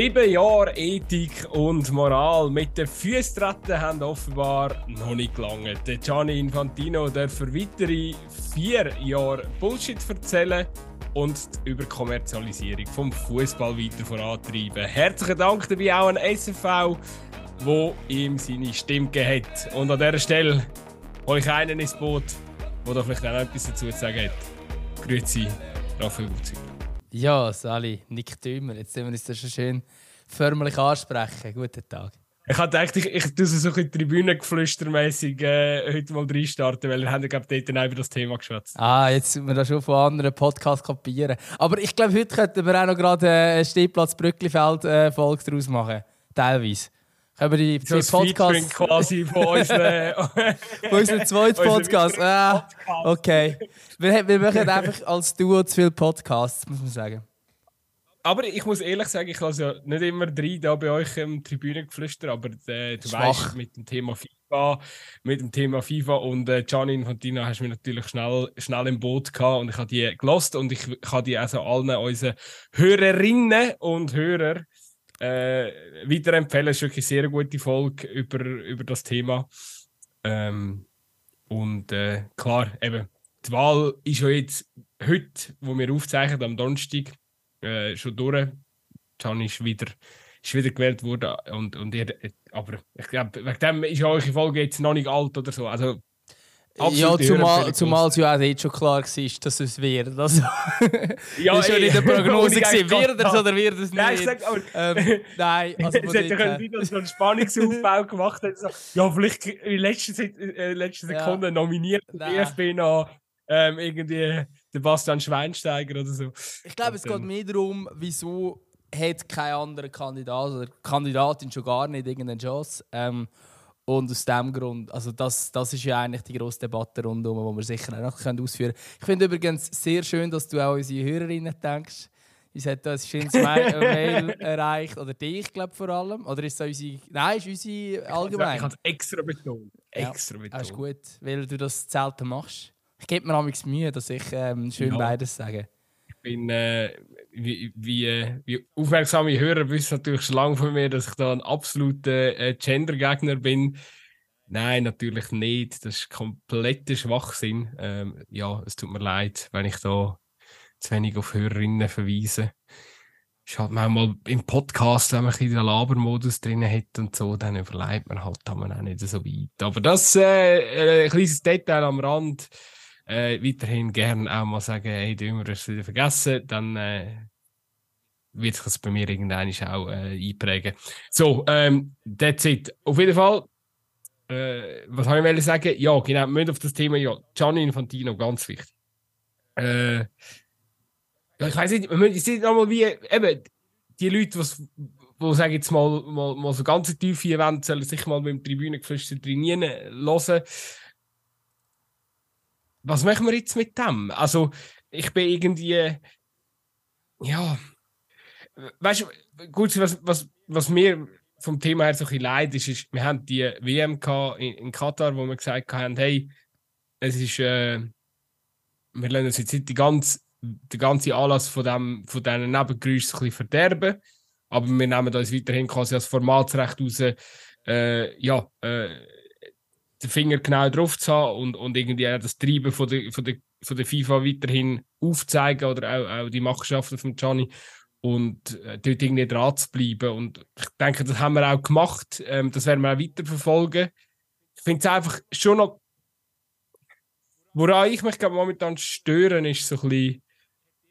Sieben Jahre Ethik und Moral mit den Füßen haben offenbar noch nicht gelangt. Gianni Infantino darf für weitere vier Jahre Bullshit erzählen und die Überkommerzialisierung vom Fußball weiter vorantreiben. Herzlichen Dank dabei auch an SFV, wo ihm seine Stimme gegeben hat. Und an dieser Stelle euch einen ins Boot, der vielleicht auch etwas dazu zu sagen hat. Grüezi, Raphael Gutzi. Ja, Sali, Nick Dümmer. Jetzt sind wir uns das schon schön förmlich ansprechen. Guten Tag. Ich habe gedacht, ich, ich tue so ein bisschen tribünengeflüstermässig äh, heute mal reinstarten, weil wir haben, glaube ich, dort über das Thema geschwätzt. Ah, jetzt müssen wir das schon von anderen Podcasts kopieren. Aber ich glaube, heute könnten wir auch noch gerade eine Stehplatz Brücklifeld-Folge daraus machen. Teilweise. Wir die, die Podcasts... quasi von unseren... unserem zweiten Podcast. Ah, okay. Wir, wir machen einfach als Duo zu viele Podcasts, muss man sagen. Aber ich muss ehrlich sagen, ich lasse ja nicht immer drei da bei euch im Tribünengeflüster, aber äh, du weißt, mit dem Thema FIFA, mit dem Thema FIFA und äh, Gianni Infantino hast du mich natürlich schnell, schnell im Boot gehabt und ich habe die gelost und ich, ich habe die also allen unseren Hörerinnen und Hörern äh, weiterempfehlen. Es ist wirklich eine sehr gute Folge über, über das Thema. Ähm, und äh, klar, eben, die Wahl ist ja jetzt heute, wo wir aufzeichnen, am Donnerstag, äh, schon durch. Can ist wieder, ist wieder gewählt worden. Und, und ihr, aber ich glaube, wegen dem ist ja eure Folge jetzt noch nicht alt oder so. Also, ja, zumal, zumal es ja auch jetzt schon klar war, dass es wird. Also, ja, das war schon in der Prognose. wird es oder wird es nicht? Nein, ich sag, aber, ähm, nein also es hätte können sein, dass man einen Spannungsaufbau gemacht hat. So, ja, vielleicht in letzter, äh, letzter Sekunde ja. nominiert der DFB noch ähm, irgendwie der Bastian Schweinsteiger oder so. Ich glaube, es geht mehr darum, wieso hat kein anderer Kandidat oder Kandidatin schon gar nicht irgendeine Chance. Ähm, und aus dem Grund, also das, das ist ja eigentlich die grosse Debatte rundum, die wir sicher noch ausführen können. Ich finde übrigens sehr schön, dass du auch unsere Hörerinnen denkst. Uns hat da ein schönes Mail erreicht. Oder dich, glaube vor allem. Oder ist es unsere. Nein, ist unsere allgemein. Ich habe es extra betont. Extra ja, betont. Das ist gut, weil du das selten machst. Ich gebe mir amigs Mühe, dass ich ähm, schön ja. beides sage. Bin, äh, wie, wie, wie, aufmerksame Hörer wissen natürlich schon lange von mir, dass ich da ein absoluter äh, Gender-Gegner bin. Nein, natürlich nicht. Das ist kompletter Schwachsinn. Ähm, ja, es tut mir leid, wenn ich da zu wenig auf Hörerinnen verweise. Ist halt manchmal im Podcast, wenn man ein den Labermodus drin hat und so, dann überlebt man halt auch nicht so weit. Aber das äh, ein kleines Detail am Rand äh, weiterhin gerne auch mal sagen, hey, du hast es wieder vergessen, dann äh, wird sich das bei mir irgendwann auch äh, einprägen. So, ähm, that's it. Auf jeden Fall, äh, was habe ich sagen? Ja, genau, wir auf das Thema, ja, Gianni Infantino, ganz wichtig. Äh, ja, ich weiß nicht, wir müssen nochmal wie, eben, die Leute, was wo sage jetzt mal, mal, mal so ganz tiefe Events sollen sich mal mit dem Tribünengeflüster trainieren hören was machen wir jetzt mit dem? Also, ich bin irgendwie, ja, weißt du, gut, was, was, was mir vom Thema her so ein bisschen leid ist, ist, wir haben die WM in, in Katar, wo wir gesagt haben, hey, es ist, äh, wir lassen uns jetzt nicht die ganze, den ganzen Anlass von, dem, von diesen Nebengeräuschen ein bisschen verderben, aber wir nehmen uns weiterhin quasi als Formatsrecht raus, äh, ja, äh, den Finger genau drauf zu haben und, und irgendwie das Treiben von der, von, der, von der FIFA weiterhin aufzeigen oder auch, auch die Machenschaften von Gianni und äh, dort irgendwie dran zu bleiben. Und ich denke, das haben wir auch gemacht. Ähm, das werden wir auch weiter verfolgen. Ich finde es einfach schon noch. Woran ich mich glaub, momentan stören, ist so ein bisschen,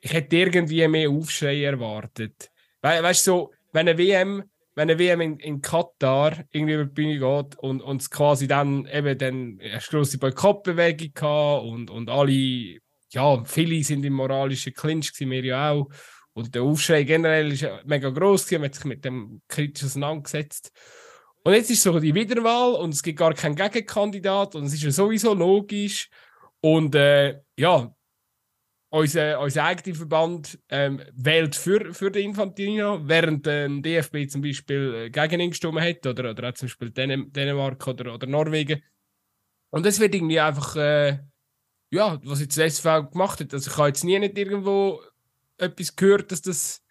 ich hätte irgendwie mehr Aufschrei erwartet. We weißt du, so, wenn eine WM wenn eine WM in, in Katar irgendwie über die Bühne geht und, es quasi dann eben dann eine große Boykottbewegung gehabt und, und alle, ja, viele sind im moralischen Clinch, gewesen, wir ja auch. Und der Aufschrei generell ist mega groß, man hat sich mit dem kritisch auseinandergesetzt. Und jetzt ist so die Wiederwahl und es gibt gar keinen Gegenkandidat und es ist ja sowieso logisch. Und äh, ja, unser, unser eigener Verband ähm, wählt für, für den Infantino, während ähm, DFB zum Beispiel äh, gegen ihn gestimmt hat oder, oder auch zum Beispiel Dän Dänemark oder, oder Norwegen. Und das wird irgendwie einfach, äh, ja, was jetzt das SV gemacht hat. Also ich habe jetzt nie nicht irgendwo etwas gehört, dass das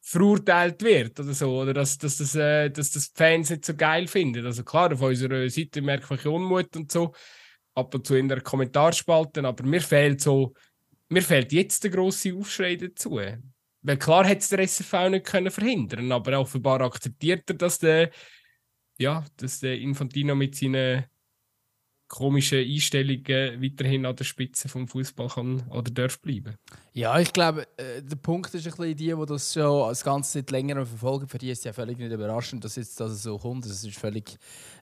verurteilt wird oder so, oder dass, dass, das, äh, dass das die Fans nicht so geil finden. Also klar, auf unserer Seite merkt man Unmut und so, ab und zu in der Kommentarspalte, aber mir fehlt so, mir fehlt jetzt der grosse Aufschrei dazu. Weil klar hätte es der SFV nicht können verhindern aber offenbar akzeptiert er, dass der, ja, dass der Infantino mit seinen komischen Einstellungen weiterhin an der Spitze vom Fußball kann oder darf bleiben. Ja, ich glaube, äh, der Punkt ist ein bisschen die, die das schon als ganze Zeit länger verfolgen. Für die ist es ja völlig nicht überraschend, dass jetzt das so kommt. Das ist völlig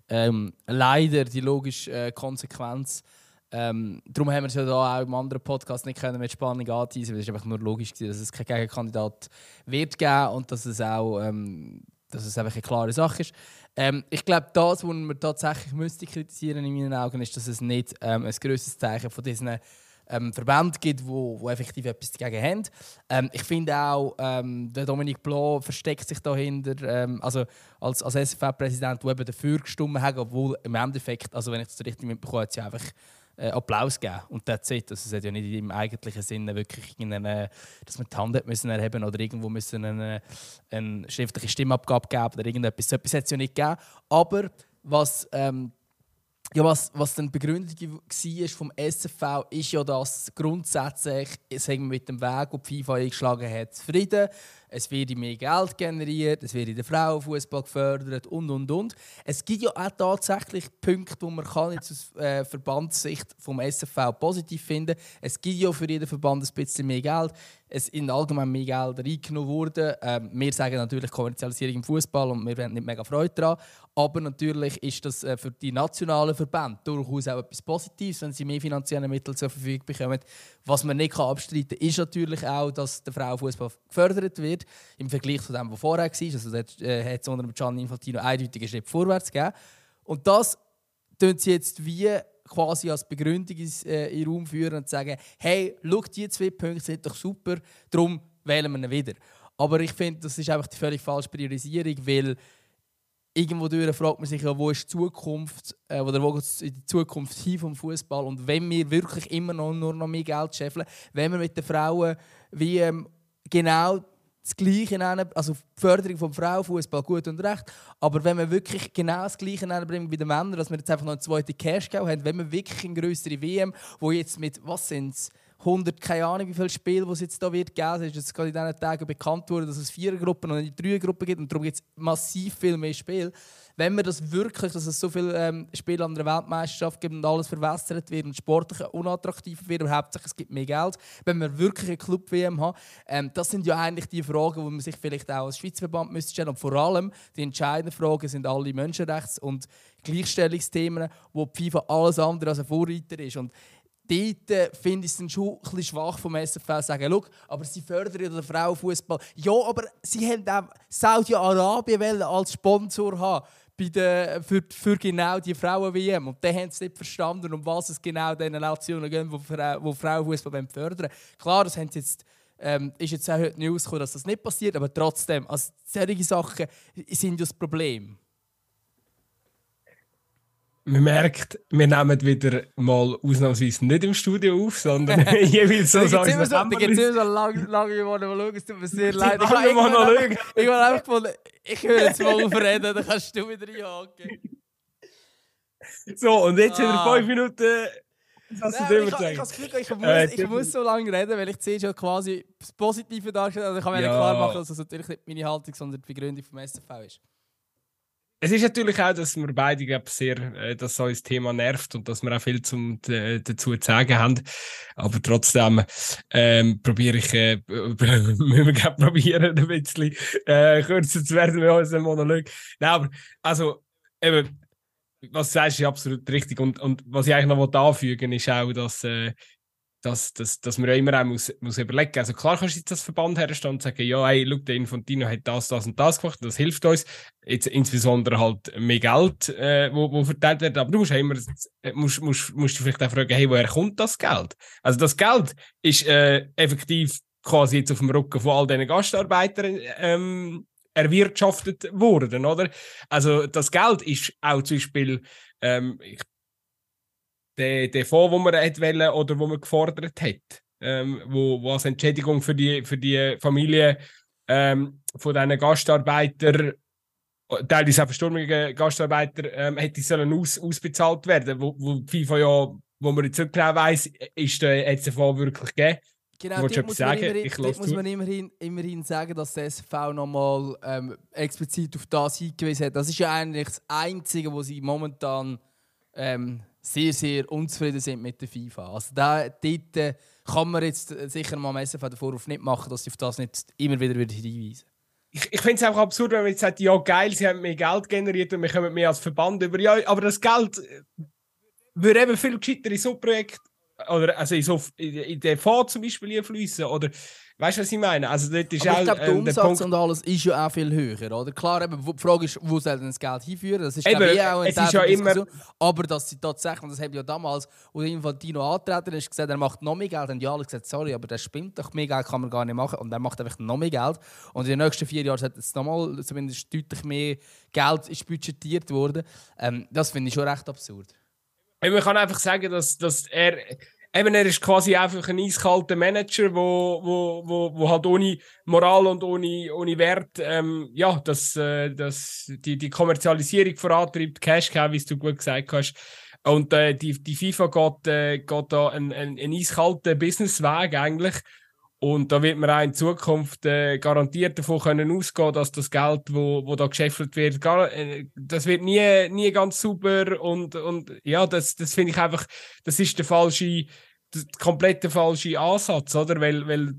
ähm, leider die logische äh, Konsequenz. Ähm, darum haben wir es ja da auch im anderen Podcast nicht können mit Spannung anteisen, weil es einfach nur logisch war, dass es keinen Gegenkandidat wird geben und dass es auch ähm, dass es einfach eine klare Sache ist. Ähm, ich glaube, das, was man tatsächlich müsste kritisieren in meinen Augen, ist, dass es nicht ähm, ein größeres Zeichen von diesen ähm, Verbänden gibt, wo, wo effektiv etwas dagegen haben. Ähm, ich finde auch, ähm, der Dominique Blanc versteckt sich dahinter, ähm, also als, als SFV-Präsident, der eben dafür gestimmt hat, obwohl im Endeffekt, also wenn ich das richtig mitbekomme, hat sie einfach äh, Applaus geben. Und that's it. Also es hat ja nicht im eigentlichen Sinne wirklich dass man die Hand müssen erheben oder irgendwo müssen eine, eine schriftliche Stimmabgabe geben oder irgendetwas. So etwas hat es ja nicht gegeben. Aber was ähm, ja, was, was dann Begründung war vom SFV, ist ja, dass grundsätzlich sagen wir, mit dem Weg, den die FIFA eingeschlagen hat, zufrieden. Es wird mehr Geld generiert, es wird in der Frauenfußball gefördert und und und. Es gibt ja auch tatsächlich Punkte, wo man kann jetzt aus äh, Verbandssicht vom SFV positiv finden. Es gibt ja für jeden Verband ein bisschen mehr Geld es in allgemein mehr Geld eingenommen wurde. Ähm, wir sagen natürlich Kommerzialisierung im Fußball und wir haben nicht mega Freude daran. Aber natürlich ist das äh, für die nationalen Verbände durchaus auch etwas Positives, wenn sie mehr finanzielle Mittel zur Verfügung bekommen. Was man nicht abstreiten kann, ist natürlich auch, dass der Frauenfußball gefördert wird im Vergleich zu dem, was vorher war. Also dort äh, hat es unter Gianni Infantino eindeutigen Schritt vorwärts gegeben. Und das tun sie jetzt wie quasi als Begründung äh, in den Raum führen und sagen, hey, schau, die zwei Punkte sind doch super, darum wählen wir ihn wieder. Aber ich finde, das ist einfach die völlig falsche Priorisierung, weil irgendwo fragt man sich ja, wo ist die Zukunft äh, oder wo geht die Zukunft hin vom Fußball und wenn wir wirklich immer noch nur noch mehr Geld scheffeln, wenn wir mit den Frauen wie ähm, genau das Gleiche nennen, also die Förderung vom Frauenfußball gut und recht, aber wenn wir wirklich genau das Gleiche nennen wie den Männern, dass wir jetzt einfach noch eine zweite Cash haben, wenn wir wirklich eine größere WM, wo jetzt mit was sind 100, keine Ahnung, wie viele Spiele es jetzt da wird geben. Es ist jetzt gerade in diesen Tagen bekannt worden, dass es vier Gruppen und nicht drei Gruppen gibt und darum gibt es massiv viel mehr Spiele wenn wir das wirklich, dass es so viele ähm, Spiele an der Weltmeisterschaft gibt und alles verwässert wird und sportlich unattraktiver wird und hauptsächlich es gibt mehr Geld, wenn wir wirklich eine Club-WM haben, ähm, das sind ja eigentlich die Fragen, die man sich vielleicht auch als Schweizer Verband müsste stellen und vor allem die entscheidenden Fragen sind alle Menschenrechts- und Gleichstellungsthemen, wo die FIFA alles andere als ein Vorreiter ist. Und dort äh, finde ich es schon ein bisschen schwach vom SFL sagen, aber sie fördern ja den Frauenfußball. Ja, aber sie haben auch Saudi-Arabien als Sponsor haben bei der, für, für genau die Frauen-WM. Und dann haben sie nicht verstanden, um was es genau diesen Nationen geht, wo, wo Frauenfußball fördern Klar, das haben sie jetzt, ähm, ist jetzt auch heute News gekommen, dass das nicht passiert, aber trotzdem, also solche Sachen sind das Problem man merkt, wir nehmen wieder mal ausnahmsweise nicht im Studio auf, sondern jeweils so sagen wir. Da gibt es immer so lange, lange wir schauen, es tut mir sehr leid. Ich noch schauen. Ich einfach mal, ich höre jetzt mal aufreden, dann kannst du wieder reinhaken. So, und jetzt ah. in fünf Minuten. Du ich, ich, das Gefühl, ich, muss, äh, ich muss so lange reden, weil ich sehe schon quasi das Positive darstellen. Also ich kann mir ja. klar machen, dass das natürlich nicht meine Haltung, sondern die Begründung vom SFV ist es ist natürlich auch, dass wir beide glaub, sehr, äh, dass so das Thema nervt und dass wir auch viel zum, äh, dazu zu sagen haben. Aber trotzdem ähm, probiere ich, äh, müssen wir glaub, probieren, ein bisschen äh, kürzer zu werden mit unserem Monolog. Nein, aber also eben, was du sagst, ist absolut richtig. Und, und was ich eigentlich noch anfügen will, ist auch, dass äh, dass, dass, dass man ja immer auch muss, muss überlegen Also klar kannst du jetzt das Verband herstellen und sagen, ja, hey, schau, der Infantino hat das, das und das gemacht, das hilft uns. Jetzt insbesondere halt mehr Geld, äh, wo, wo verteilt wird. Aber du musst ja immer, musst, musst, musst du vielleicht auch fragen, hey, woher kommt das Geld? Also das Geld ist äh, effektiv quasi jetzt auf dem Rücken von all diesen Gastarbeitern ähm, erwirtschaftet worden, oder? Also das Geld ist auch zum Beispiel, ähm, ich der, der Fonds, den man hat wollen, oder wo man gefordert hat, ähm, wo, wo als Entschädigung für die, für die Familie ähm, von diesen Gastarbeitern, teilweise auch verstorbenen Gastarbeiter, ähm, hätte sollen aus, ausbezahlt werden, wo, wo FIFA ja, wo man jetzt nicht genau weiss, ist der, hat es den Fall wirklich gegeben. Genau, dort muss, sagen? Man, immerhin, dort muss man immerhin, immerhin sagen, dass der SV nochmal ähm, explizit auf das hingewiesen hat. Das ist ja eigentlich das Einzige, wo sie momentan ähm, sehr, sehr unzufrieden sind mit der FIFA. Also da, dort äh, kann man jetzt sicher mal am SFV den Vorwurf nicht machen, dass sie auf das nicht immer wieder, hinweisen. Ich, ich finde es einfach absurd, wenn man jetzt sagt, ja geil, sie haben mehr Geld generiert und wir kommen mehr als Verband über. Ja, aber das Geld äh, würde eben viel gescheiter in so Projekte oder also in, so, in, den Fonds zum Beispiel fließen oder weißt du, was ich meine? Also dort ist aber auch, ich glaube, der ähm, Umsatz der und alles ist ja auch viel höher, oder? Klar, eben, die Frage ist, wo soll denn das Geld hinführen? Das ist eben, ich, auch eine es ja immer... Aber dass sie tatsächlich, das haben ja damals, wo Infantino antreten ist, gesagt, er macht noch mehr Geld, und ja alle gesagt, sorry, aber das spinnt doch, mehr Geld kann man gar nicht machen und er macht einfach noch mehr Geld. Und in den nächsten vier Jahren hat es nochmal zumindest deutlich mehr Geld ist budgetiert worden. Ähm, das finde ich schon recht absurd. Man kann einfach sagen, dass, dass er. Eben, er ist quasi einfach ein eiskalter Manager, wo, wo, wo, wo halt ohne Moral und ohne, ohne Wert ähm, ja, das, äh, das, die, die Kommerzialisierung vorantreibt, Cash Cow, wie du gut gesagt hast. Und äh, die, die FIFA geht, äh, geht da einen, einen, einen eiskalten Businessweg eigentlich. Und da wird man auch in Zukunft äh, garantiert davon können ausgehen, dass das Geld, wo, wo da geschäffelt wird, gar, äh, das wird nie, nie ganz super und, und ja, das, das finde ich einfach, das ist der falsche, der komplette falsche Ansatz, oder? Weil, weil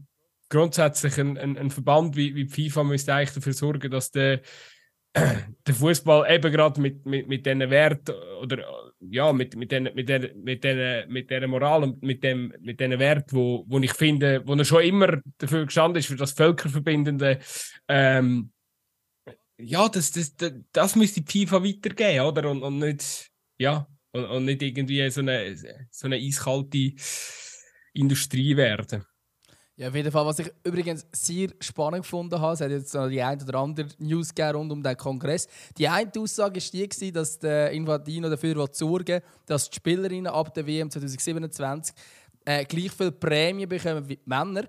grundsätzlich ein, ein, ein Verband wie, wie FIFA müsste eigentlich dafür sorgen, dass der der Fußball eben gerade mit, mit, mit diesen Wert oder ja, mit, mit, den, mit, der, mit, den, mit dieser Moral und mit dem mit diesen Wert, wo, wo ich finde, wo er schon immer dafür gestanden ist, für das Völkerverbindende, ähm, ja, das, das, das, das müsste die FIFA weitergeben, oder? Und, und nicht, ja, und, und nicht irgendwie so eine, so eine eiskalte Industrie werden. Ja, auf jeden Fall. Was ich übrigens sehr spannend gefunden habe, es hat jetzt noch die eine oder andere News rund um den Kongress. Die eine Aussage war die, dass der Infantino dafür sorgen dass die Spielerinnen ab der WM 2027 äh, gleich viel Prämie bekommen wie die Männer.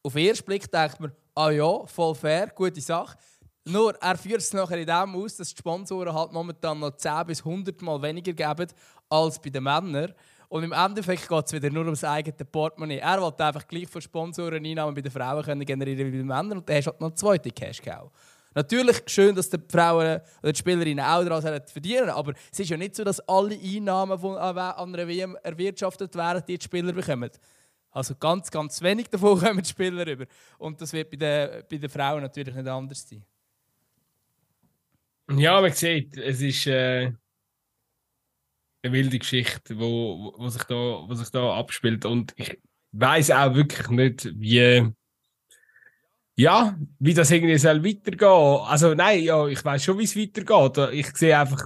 Auf den ersten Blick denkt man, ah ja, voll fair, gute Sache. Nur, er führt es nachher in dem aus, dass die Sponsoren halt momentan noch 10 bis 100 Mal weniger geben als bei den Männern. Und im Endeffekt geht es wieder nur ums eigene Portemonnaie. Er wollte einfach gleich von Sponsoren Einnahmen bei den Frauen können generieren wie bei den Männern und hast du halt noch eine zweite Cash-Cow. Natürlich schön, dass die Frauen oder die Spielerinnen auch daran verdienen, aber es ist ja nicht so, dass alle Einnahmen von, einer WM erwirtschaftet werden, die die Spieler bekommen. Also ganz, ganz wenig davon kommen die Spieler rüber. Und das wird bei den, bei den Frauen natürlich nicht anders sein. Ja, man sieht, es ist... Äh eine wilde Geschichte, wo, wo, sich da, wo sich da abspielt. Und ich weiß auch wirklich nicht, wie, ja, wie das irgendwie soll weitergehen. Also nein, ja, ich weiß schon, wie es weitergeht. Ich sehe einfach,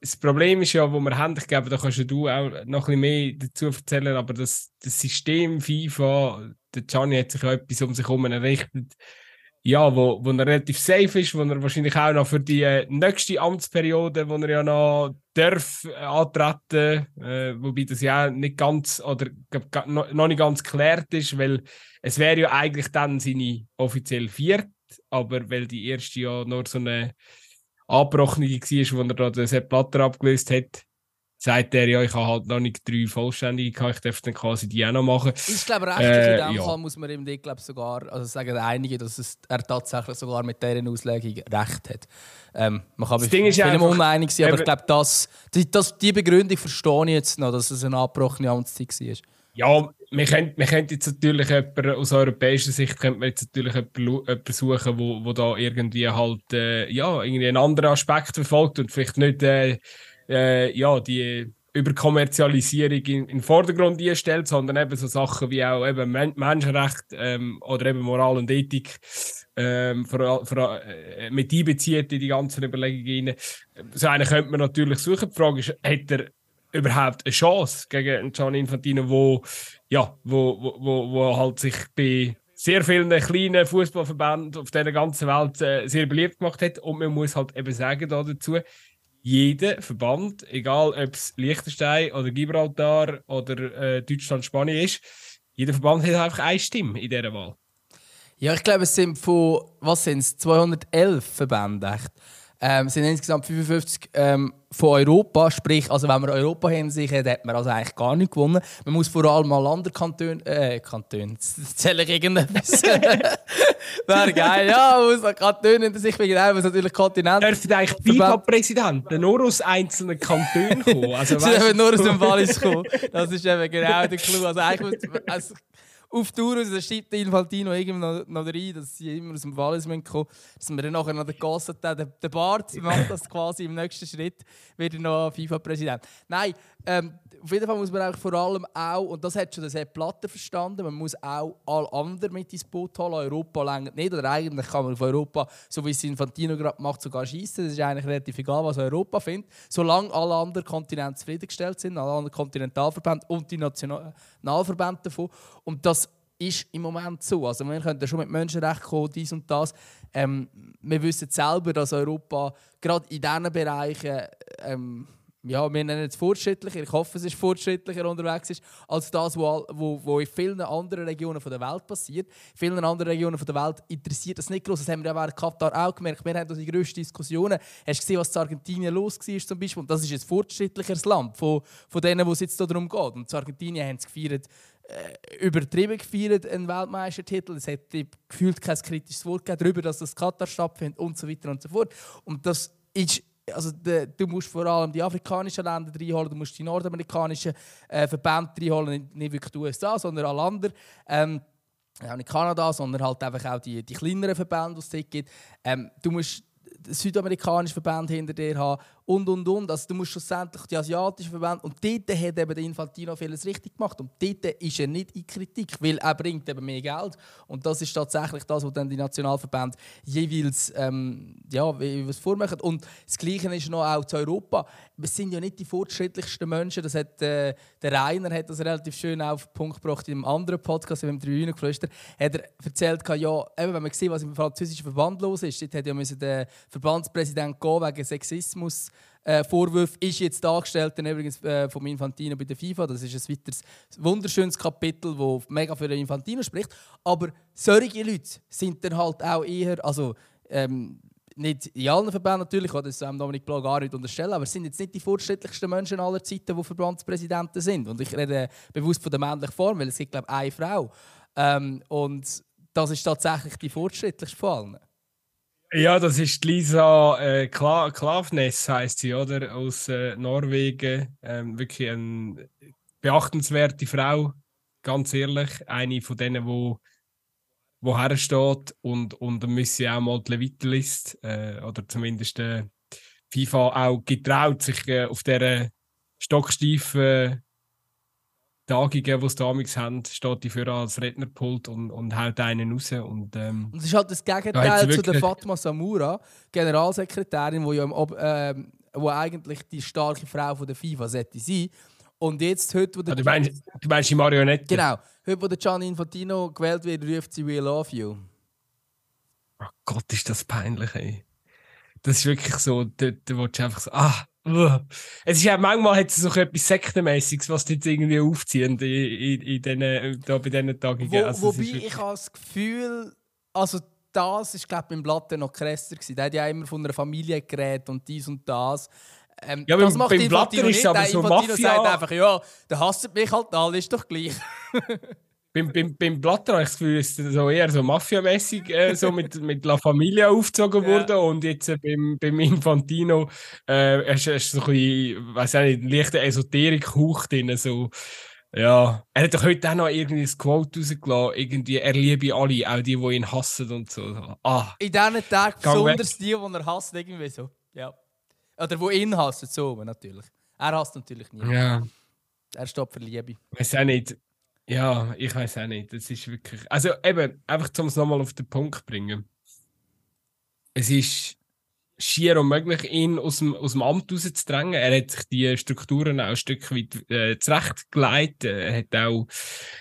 das Problem ist ja, wo wir haben, ich glaube, da kannst du auch noch ein mehr dazu erzählen, aber das, das System FIFA, der Gianni hat sich ja etwas um sich herum errichtet, ja, wo, wo er relativ safe ist, wo er wahrscheinlich auch noch für die äh, nächste Amtsperiode, wo er ja noch darf äh, antreten, äh, wobei das ja nicht ganz oder noch nicht ganz geklärt ist, weil es wäre ja eigentlich dann seine offiziell vierte, aber weil die erste ja nur so eine Abbrochung war, wo er da den Sepp Blatter abgelöst hat, sagt er, ja, ich habe halt noch nicht drei vollständige gehabt, ich darf dann quasi die auch noch machen. Ich glaube, rechtlich äh, in dem ja. Fall muss man ihm glaub, sogar, also sagen einige, dass es, er tatsächlich sogar mit dieser Auslegung recht hat. Ähm, man kann das Ding ist einfach, uneinig sein, aber ich glaube, das, die, das, die Begründung verstehe ich jetzt noch, dass es eine abgebrochene Amtszeit war. Ja, wir könnten könnt jetzt natürlich jemanden, aus europäischer Sicht könnte man jetzt natürlich jemanden, suchen, wo, wo da irgendwie halt äh, ja, irgendwie einen anderen Aspekt verfolgt und vielleicht nicht äh, äh, ja, die Überkommerzialisierung in, in den Vordergrund stellt, sondern eben so Sachen wie auch eben Men Menschenrecht ähm, oder eben Moral und Ethik ähm, vor, vor, äh, mit einbezieht in die ganzen Überlegungen. So einen könnte man natürlich suchen. Die Frage ist, hat er überhaupt eine Chance gegen Gian Infantino, wo, ja, wo, wo, wo, wo halt sich bei sehr vielen kleinen Fußballverbänden auf der ganzen Welt äh, sehr beliebt gemacht hat. Und man muss halt eben sagen da dazu, jeder Verband, egal ob es Liechtenstein oder Gibraltar oder äh, Deutschland, Spanien ist, jeder Verband hat einfach eine Stimme in dieser Wahl. Ja, ich glaube, es sind von, was sind es, 211 Verbände echt. Ähm, sind insgesamt 55 ähm, von Europa. Sprich, also wenn man Europa hinsicht, hat man also eigentlich gar nicht gewonnen. Man muss vor allem mal andere Kantone, äh, Kantone, zähle ich irgendetwas. Wäre geil, ja, man muss Kantone hinter sich wegen was natürlich Kontinent. Dürfen eigentlich FIFA-Präsidenten nur aus einzelnen Kantonen kommen? Also, weißt, nur aus dem Wallis kommen. Das ist eben genau der Clou. Also eigentlich, also, auf Tour raus, da schreibt Infantino irgendwie noch, noch rein, dass sie immer aus dem Wallis kommen müssen, dass wir dann nachher noch den Gossett, der, der Bart macht das quasi im nächsten Schritt, wird er noch FIFA-Präsident. Nein, ähm, auf jeden Fall muss man eigentlich vor allem auch, und das hat schon der Sepp Platter verstanden, man muss auch alle anderen mit ins Boot holen. Europa längert nicht, oder eigentlich kann man auf Europa, so wie es Infantino gerade macht, sogar schießen. Das ist eigentlich relativ egal, was Europa findet. Solange alle anderen Kontinente zufriedengestellt sind, alle anderen Kontinentalverbände und die Nationalverbände davon. Und das ist im Moment so. Also wir können schon mit Menschenrechten kommen, dies und das. Ähm, wir wissen selber, dass Europa gerade in diesen Bereichen ähm, ja, wir nennen es fortschrittlicher, ich hoffe, es ist fortschrittlicher unterwegs ist, als das, was wo, wo in vielen anderen Regionen der Welt passiert. In vielen anderen Regionen der Welt interessiert das nicht groß. Das haben wir ja während Katar auch gemerkt. Wir haben die grössten Diskussionen. Hast du gesehen, was in Argentinien los war zum Beispiel? Und das ist ein fortschrittlicheres Land von, von denen, wo es jetzt darum geht. Und in Argentinien haben sie gefeiert, äh, übertrieben gefeiert, einen Weltmeistertitel. Es hat gefühlt kein kritisches Wort darüber, dass das Katar stattfindet und so weiter und so fort. Und das ist also de, du musst vor allem die afrikanischen Länder reinholen, du musst die nordamerikanischen äh, Verbände reinholen, nicht, wirklich die USA, sondern alle anderen. Ähm, auch nicht Kanada, sondern halt einfach auch die, die kleineren Verbände, die es gibt. Ähm, du musst südamerikanische Verbände hinter dir haben und und und. Also du musst schlussendlich die asiatischen Verbände und dort hat eben der Infantino vieles richtig gemacht und dort ist er nicht in Kritik, weil er bringt eben mehr Geld und das ist tatsächlich das, was dann die Nationalverbände jeweils ähm, ja, was vormachen. Und das Gleiche ist noch auch zu Europa. Wir sind ja nicht die fortschrittlichsten Menschen. Das hat, äh, der Rainer hat das relativ schön auf den Punkt gebracht in einem anderen Podcast, im Tribünengeflüster, hat er erzählt, ja, eben, wenn man sieht, was im französischen Verband los ist, dort hat ja der Verbandspräsident gehen wegen Sexismus äh, Vorwurf ist jetzt dargestellt, übrigens äh, vom Infantino bei der FIFA. Das ist ein weiteres wunderschönes Kapitel, das mega für den Infantino spricht. Aber solche Leute sind dann halt auch eher, also ähm, nicht in allen Verbänden natürlich, das ähm, Dominik Blau gar nicht unterstellen, aber es sind jetzt nicht die fortschrittlichsten Menschen aller Zeiten, die Verbandspräsidenten sind. Und ich rede bewusst von der männlichen Form, weil es gibt, glaube ich, eine Frau. Ähm, und das ist tatsächlich die fortschrittlichste von allen. Ja, das ist Lisa äh, Kla Klavnes, heißt sie, oder? Aus äh, Norwegen. Ähm, wirklich eine beachtenswerte Frau, ganz ehrlich. Eine von denen, wo wo hersteht und und dann müssen sie auch mal die Levitelist äh, oder zumindest äh, FIFA auch getraut, sich äh, auf dieser stocksteifen Tagungen, die sie damals haben, steht die für als Rednerpult und, und haut einen raus. Und, ähm, und das ist halt das Gegenteil zu der Fatma Samura, Generalsekretärin, wo, ja, ähm, wo eigentlich die starke Frau von der FIFA sollte sein. Und jetzt, heute, wo der... Ah, du, meinst, du meinst die Marionette? Genau. Heute, wo der Gianni Infantino gewählt wird, ruft sie «We love you». Oh Gott, ist das peinlich, ey. Das ist wirklich so, da, da willst du einfach so... Ah, es ist ja manchmal hat es so etwas Sektenmäßiges, was die jetzt irgendwie aufziehen in, in, in den, da bei diesen Tagen. Wo, also, wobei ich habe das Gefühl, also das ist glaube beim Blatter noch krasser gewesen. Der hat ja immer von einer Familie geredet und dies und das. Ähm, ja, das beim, macht beim Blatter ist es aber so Mafia. sagt einfach, ja, der hasst mich halt alle, ist doch gleich. beim, beim, beim Blatter habe ich das Gefühl, ist so eher so mafiamäßig äh, so mit, mit La Familia aufgezogen ja. worden und jetzt äh, beim, beim Infantino äh, hast du so ein bisschen, weiß nicht, einen leichten Esoterik-Hauch drin, so ja, er hat doch heute auch noch irgendwie ein Quote rausgelassen, irgendwie, er liebe alle, auch die, die ihn hassen und so. Ah, In diesen Tagen besonders die, die er hasst, irgendwie so. Ja. Oder die ihn hassen, so natürlich. Er hasst natürlich nie. Ja. Er steht für Liebe. Ich weiß auch nicht. Ja, ich weiß auch nicht. Das ist wirklich. Also eben, einfach um es nochmal auf den Punkt zu bringen. Es ist schier unmöglich, ihn aus dem, aus dem Amt rauszudrängen. Er hat sich die Strukturen auch ein Stück weit äh, zurechtgelegt. Er hat auch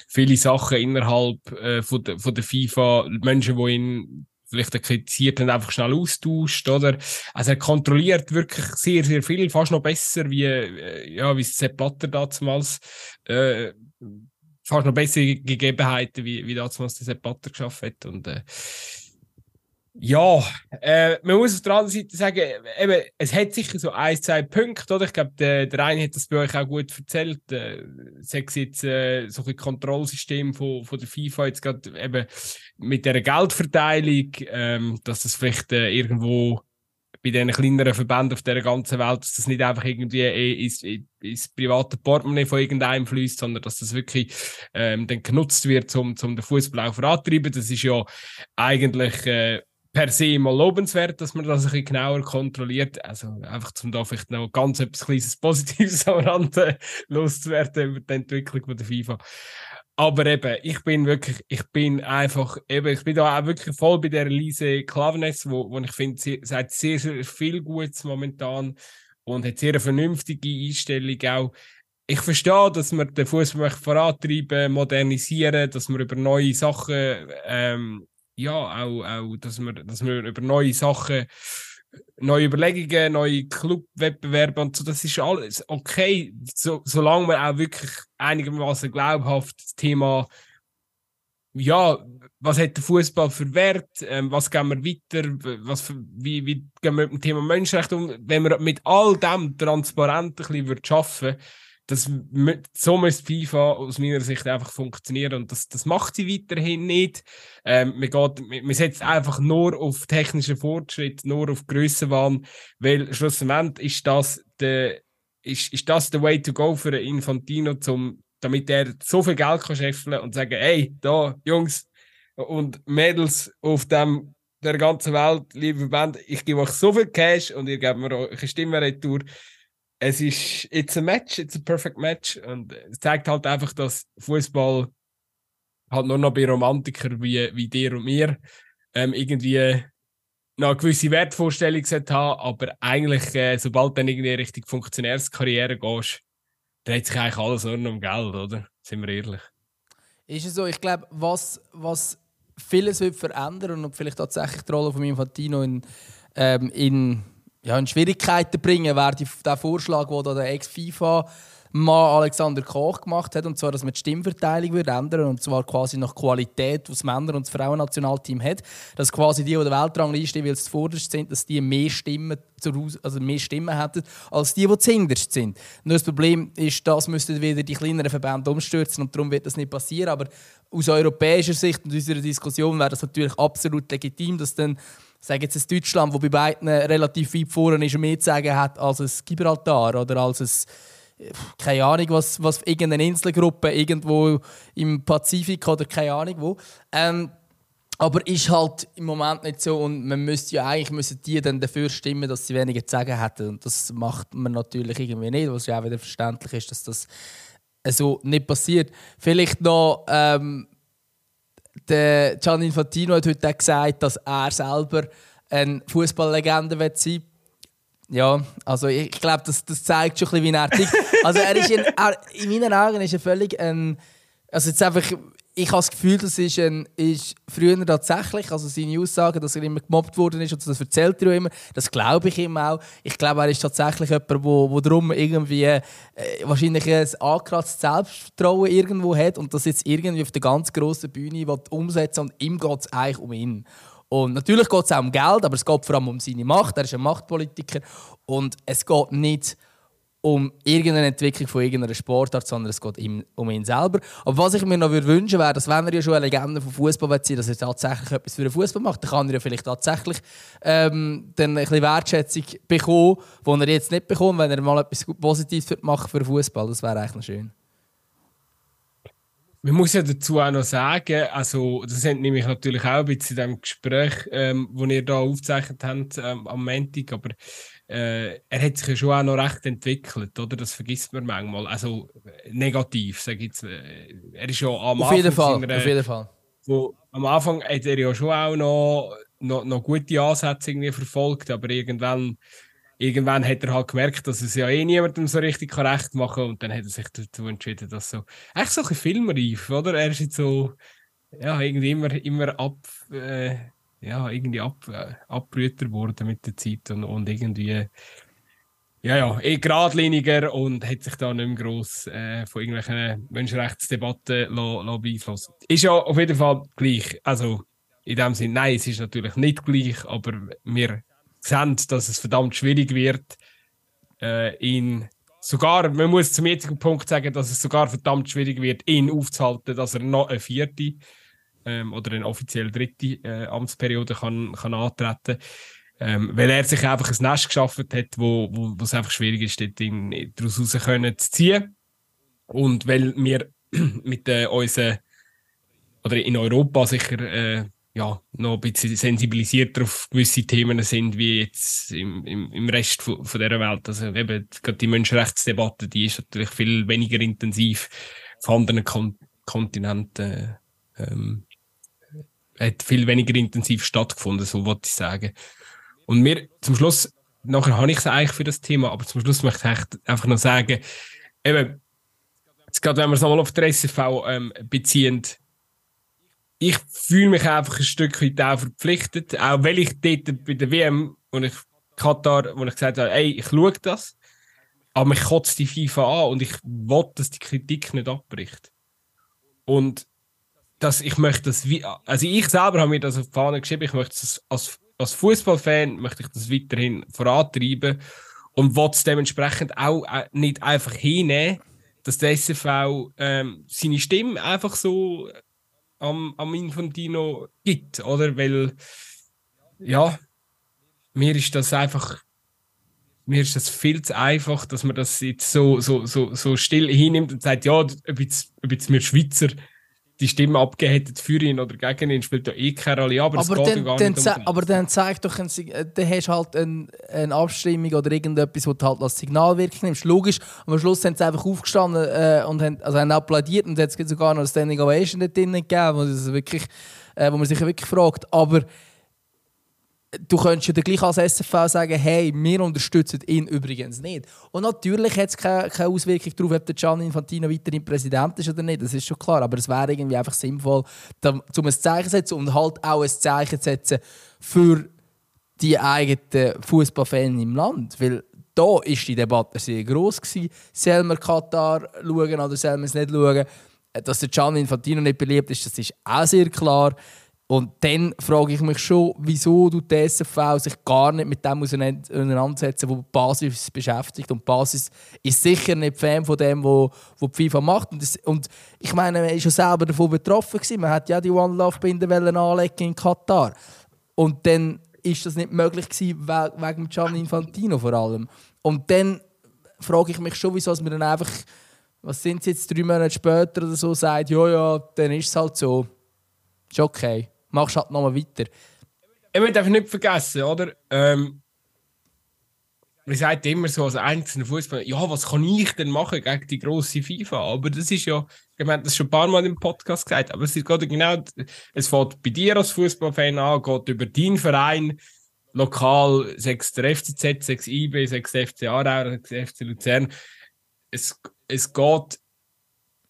viele Sachen innerhalb äh, von, der, von der FIFA, Menschen, die ihn vielleicht kritisiert haben, einfach schnell austauscht, oder? Also er kontrolliert wirklich sehr, sehr viel, fast noch besser, wie, äh, ja, wie Sepp Blatter damals, äh, fast noch bessere Gegebenheiten, wie, wie damals der Sepp Butter geschafft hat. Und äh, ja, äh, man muss auf der anderen Seite sagen, eben, es hat sicher so ein, zwei Punkte, oder? Ich glaube, der, der eine hat das bei euch auch gut erzählt. Äh, sechs jetzt äh, so ein Kontrollsystem von, von der FIFA jetzt gerade eben mit der Geldverteilung, ähm, dass das vielleicht äh, irgendwo bei den kleineren Verbänden auf der ganzen Welt, dass das nicht einfach irgendwie ins, ins private Portemonnaie von irgendeinem fließt, sondern dass das wirklich ähm, dann genutzt wird, um, um den Fußball auch vorantreiben. Das ist ja eigentlich äh, per se mal lobenswert, dass man das ein bisschen genauer kontrolliert. Also einfach zum da vielleicht noch ganz etwas kleines Positives am Rand äh, loszuwerden über die Entwicklung von der FIFA. Aber eben, ich bin wirklich, ich bin einfach, eben, ich bin da auch wirklich voll bei der Lise Klavenes, wo, wo ich finde, sie, sie hat sehr, sehr viel Gutes momentan und hat sehr eine vernünftige Einstellung auch. Ich verstehe, dass man den Fußball vorantreiben, modernisieren, dass man über neue Sachen ähm, ja, auch, auch dass, wir, dass wir über neue Sachen, neue Überlegungen, neue Clubwettbewerbe und so, das ist alles okay, so, solange man auch wirklich einigermaßen glaubhaft das Thema, ja, was hat der Fußball für Wert, ähm, was gehen wir weiter, was für, wie, wie gehen wir mit dem Thema Menschenrechte um, wenn wir mit all dem transparent ein bisschen arbeiten würden, das, so muss FIFA aus meiner Sicht einfach funktionieren und das, das macht sie weiterhin nicht. Ähm, man, geht, man setzt einfach nur auf technischen Fortschritt, nur auf Grössenwahn, weil schlussendlich ist das der ist, ist das der Way to go für Infantino, zum, damit er so viel Geld kann scheffeln und sagen, hey, da, Jungs und Mädels auf dem der ganzen Welt, liebe Band, ich gebe euch so viel Cash und ihr gebt mir eure Stimme retour es ist it's a match, it's a perfect match und es zeigt halt einfach, dass Fußball halt nur noch bei Romantikern wie, wie dir und mir ähm, irgendwie noch eine gewisse Wertvorstellung haben, aber eigentlich, äh, sobald dann irgendwie Richtung Funktionärskarriere gehst, dreht sich eigentlich alles nur noch um Geld, oder? Sind wir ehrlich. Ist es so, ich glaube, was, was vieles wird verändern und vielleicht tatsächlich die Rolle von Infantino in, ähm, in ja, in Schwierigkeiten bringen, wäre der Vorschlag, den der Ex-FIFA Mann Alexander Koch gemacht hat, und zwar, dass man die Stimmverteilung würde ändern und zwar quasi nach Qualität, was das Männer- und das Frauennationalteam hat. Dass quasi die, die der Weltrangliste weil sie zuvorderst sind, dass die mehr Stimmen, also mehr Stimmen hätten, als die, die zuhinterst sind. Nur das Problem ist, das müssten wieder die kleineren Verbände umstürzen und darum wird das nicht passieren. Aber aus europäischer Sicht und unserer Diskussion wäre das natürlich absolut legitim, dass dann sage jetzt ein Deutschland, wo bei beiden relativ weit vorne ist und mehr zu sagen hat als ein Gibraltar oder als ein, keine Ahnung, was, was irgendeine Inselgruppe irgendwo im Pazifik oder keine Ahnung wo. Ähm, aber ist halt im Moment nicht so und man müsste ja eigentlich müssen die dann dafür stimmen, dass sie weniger zu sagen hätten und das macht man natürlich irgendwie nicht, was ja auch wieder verständlich ist, dass das so nicht passiert. Vielleicht noch ähm, der Gian Infantino hat heute gesagt, dass er selber eine Fußballlegende sein. Ja, also ich, ich glaube, das, das zeigt schon ein bisschen, wie er tickt. Also er ist in, er, in meinen Augen ist er völlig ein, also jetzt einfach ich habe das Gefühl, das ist, ein, ist früher tatsächlich, also seine Aussagen, dass er immer gemobbt worden ist und das erzählt er immer, das glaube ich ihm auch. Ich glaube, er ist tatsächlich jemand, wo, wo darum irgendwie äh, wahrscheinlich ein angekratztes Selbstvertrauen irgendwo hat und das jetzt irgendwie auf der ganz grossen Bühne umsetzen und ihm geht es eigentlich um ihn. Und natürlich geht es auch um Geld, aber es geht vor allem um seine Macht. Er ist ein Machtpolitiker und es geht nicht um irgendeine Entwicklung von irgendeiner Sportart, sondern es geht ihm, um ihn selber. Aber was ich mir noch wünschen wäre, dass wenn er ja schon eine Legende von Fußball wird dass er tatsächlich etwas für den Fußball macht, dann kann er ja vielleicht tatsächlich ähm, dann ein bisschen Wertschätzung bekommen, die er jetzt nicht bekommt, wenn er mal etwas Positives machen für den Fußball. Das wäre eigentlich schön. Man muss ja dazu auch noch sagen, also das sind nämlich natürlich auch ein bisschen in dem Gespräch, ähm, das ihr da aufgezeichnet habt ähm, am Montag, aber äh, er hat sich ja schon auch noch recht entwickelt, oder? Das vergisst man manchmal. Also negativ, sage ich jetzt. Äh, er ist ja am auf Jeden Fall, seiner, auf jeden Fall. Wo, am Anfang hat er ja schon auch noch, noch, noch gute Ansätze irgendwie verfolgt, aber irgendwann, irgendwann hat er halt gemerkt, dass es ja eh niemandem so richtig recht machen kann und dann hat er sich dazu entschieden, dass so, echt so ein filmreif, oder? Er ist jetzt so, ja, irgendwie immer, immer ab, äh, ja, irgendwie ab, äh, abbrüter worden mit der Zeit und, und irgendwie ja, ja, eh geradliniger und hat sich da nicht mehr gross äh, von irgendwelchen Menschenrechtsdebatten beeinflussen Ist ja auf jeden Fall gleich. Also in dem Sinne, nein, es ist natürlich nicht gleich, aber wir sehen, dass es verdammt schwierig wird, äh, ihn sogar, man muss zum jetzigen Punkt sagen, dass es sogar verdammt schwierig wird, ihn aufzuhalten, dass er noch eine vierte ähm, oder eine offiziell dritte äh, Amtsperiode kann, kann antreten. Ähm, weil er sich einfach ein Nest geschaffen hat, wo, wo, wo es einfach schwierig ist, daraus raus können zu ziehen. Und weil wir mit äh, unseren, oder in Europa sicher äh, ja, noch ein bisschen sensibilisierter auf gewisse Themen sind, wie jetzt im, im, im Rest von, von dieser Welt. Also eben gerade die Menschenrechtsdebatte, die ist natürlich viel weniger intensiv auf anderen Kon Kontinenten. Ähm, hat viel weniger intensiv stattgefunden, so wollte ich sagen. Und mir zum Schluss, nachher habe ich es eigentlich für das Thema, aber zum Schluss möchte ich einfach noch sagen, eben, jetzt gerade wenn wir es nochmal auf die SFV ähm, beziehen, ich fühle mich einfach ein Stück weit auch verpflichtet, auch weil ich dort bei der WM und ich Katar, wo ich gesagt habe, ey, ich schaue das, aber mich kotzt die FIFA an und ich will, dass die Kritik nicht abbricht. Und dass ich möchte das, also ich selber habe mir das auf die Fahne geschrieben, ich möchte das als als Fußballfan möchte ich das weiterhin vorantreiben und will es dementsprechend auch äh, nicht einfach hinnehmen, dass der SFV ähm, seine Stimme einfach so am, am Infantino gibt, oder? Weil, ja, mir ist das einfach, mir ist das viel zu einfach, dass man das jetzt so, so, so, so still hinnimmt und sagt, ja, ob jetzt, ob jetzt wir Schweizer die Stimme abgegeben hätten für ihn oder gegen ihn, spielt ja eh keine Rolle. Aber, aber, dann, gar dann, nicht um aber dann zeigt doch, ein, äh, dann hast du halt ein, eine Abstimmung oder irgendetwas, wo du halt als Signalwirkung nimmst. Logisch, am Schluss sind sie einfach aufgestanden äh, und haben, also haben applaudiert und es sogar noch eine Standing Ovation dort drin gegeben, wo, das wirklich, äh, wo man sich wirklich fragt. Aber du könntest ja gleich als SFV sagen, hey, wir unterstützen ihn übrigens nicht. Und natürlich hat es keine, keine Auswirkung darauf, ob der Gianni Infantino weiterhin Präsident ist oder nicht, das ist schon klar. Aber es wäre irgendwie einfach sinnvoll, um ein Zeichen zu setzen und halt auch ein Zeichen zu setzen für die eigenen Fußballfans im Land. Weil da war die Debatte sehr groß gewesen. Soll man Katar schauen oder soll man es nicht schauen? Dass der Gianni Infantino nicht beliebt ist, das ist auch sehr klar. Und dann frage ich mich schon, wieso du die SFV sich gar nicht mit dem auseinandersetzen, wo Basis beschäftigt. Und Basis ist sicher nicht Fan von dem, was die FIFA macht. Und, das, und ich meine, man war schon selber davon betroffen. Gewesen. Man hat ja die One Love Binde anlegen in Katar. Und dann ist das nicht möglich gewesen, wegen Gianni Infantino vor allem. Und dann frage ich mich schon, wieso man dann einfach, was sind es jetzt, drei Monate später oder so, sagt, ja, ja, dann ist es halt so. Ist okay machst halt nochmal weiter. Ich will einfach nicht vergessen, oder? Ähm, man sagt immer so als einzelner Fußballer, ja, was kann ich denn machen gegen die grosse FIFA? Aber das ist ja, ich meine, das schon ein paar Mal im Podcast gesagt, aber es ist gerade genau, es fängt bei dir als Fußballfan an, geht über deinen Verein, lokal, sechs der FCZ, sechs IB, sechs FC Aarau, sechs FC Luzern. Es, es geht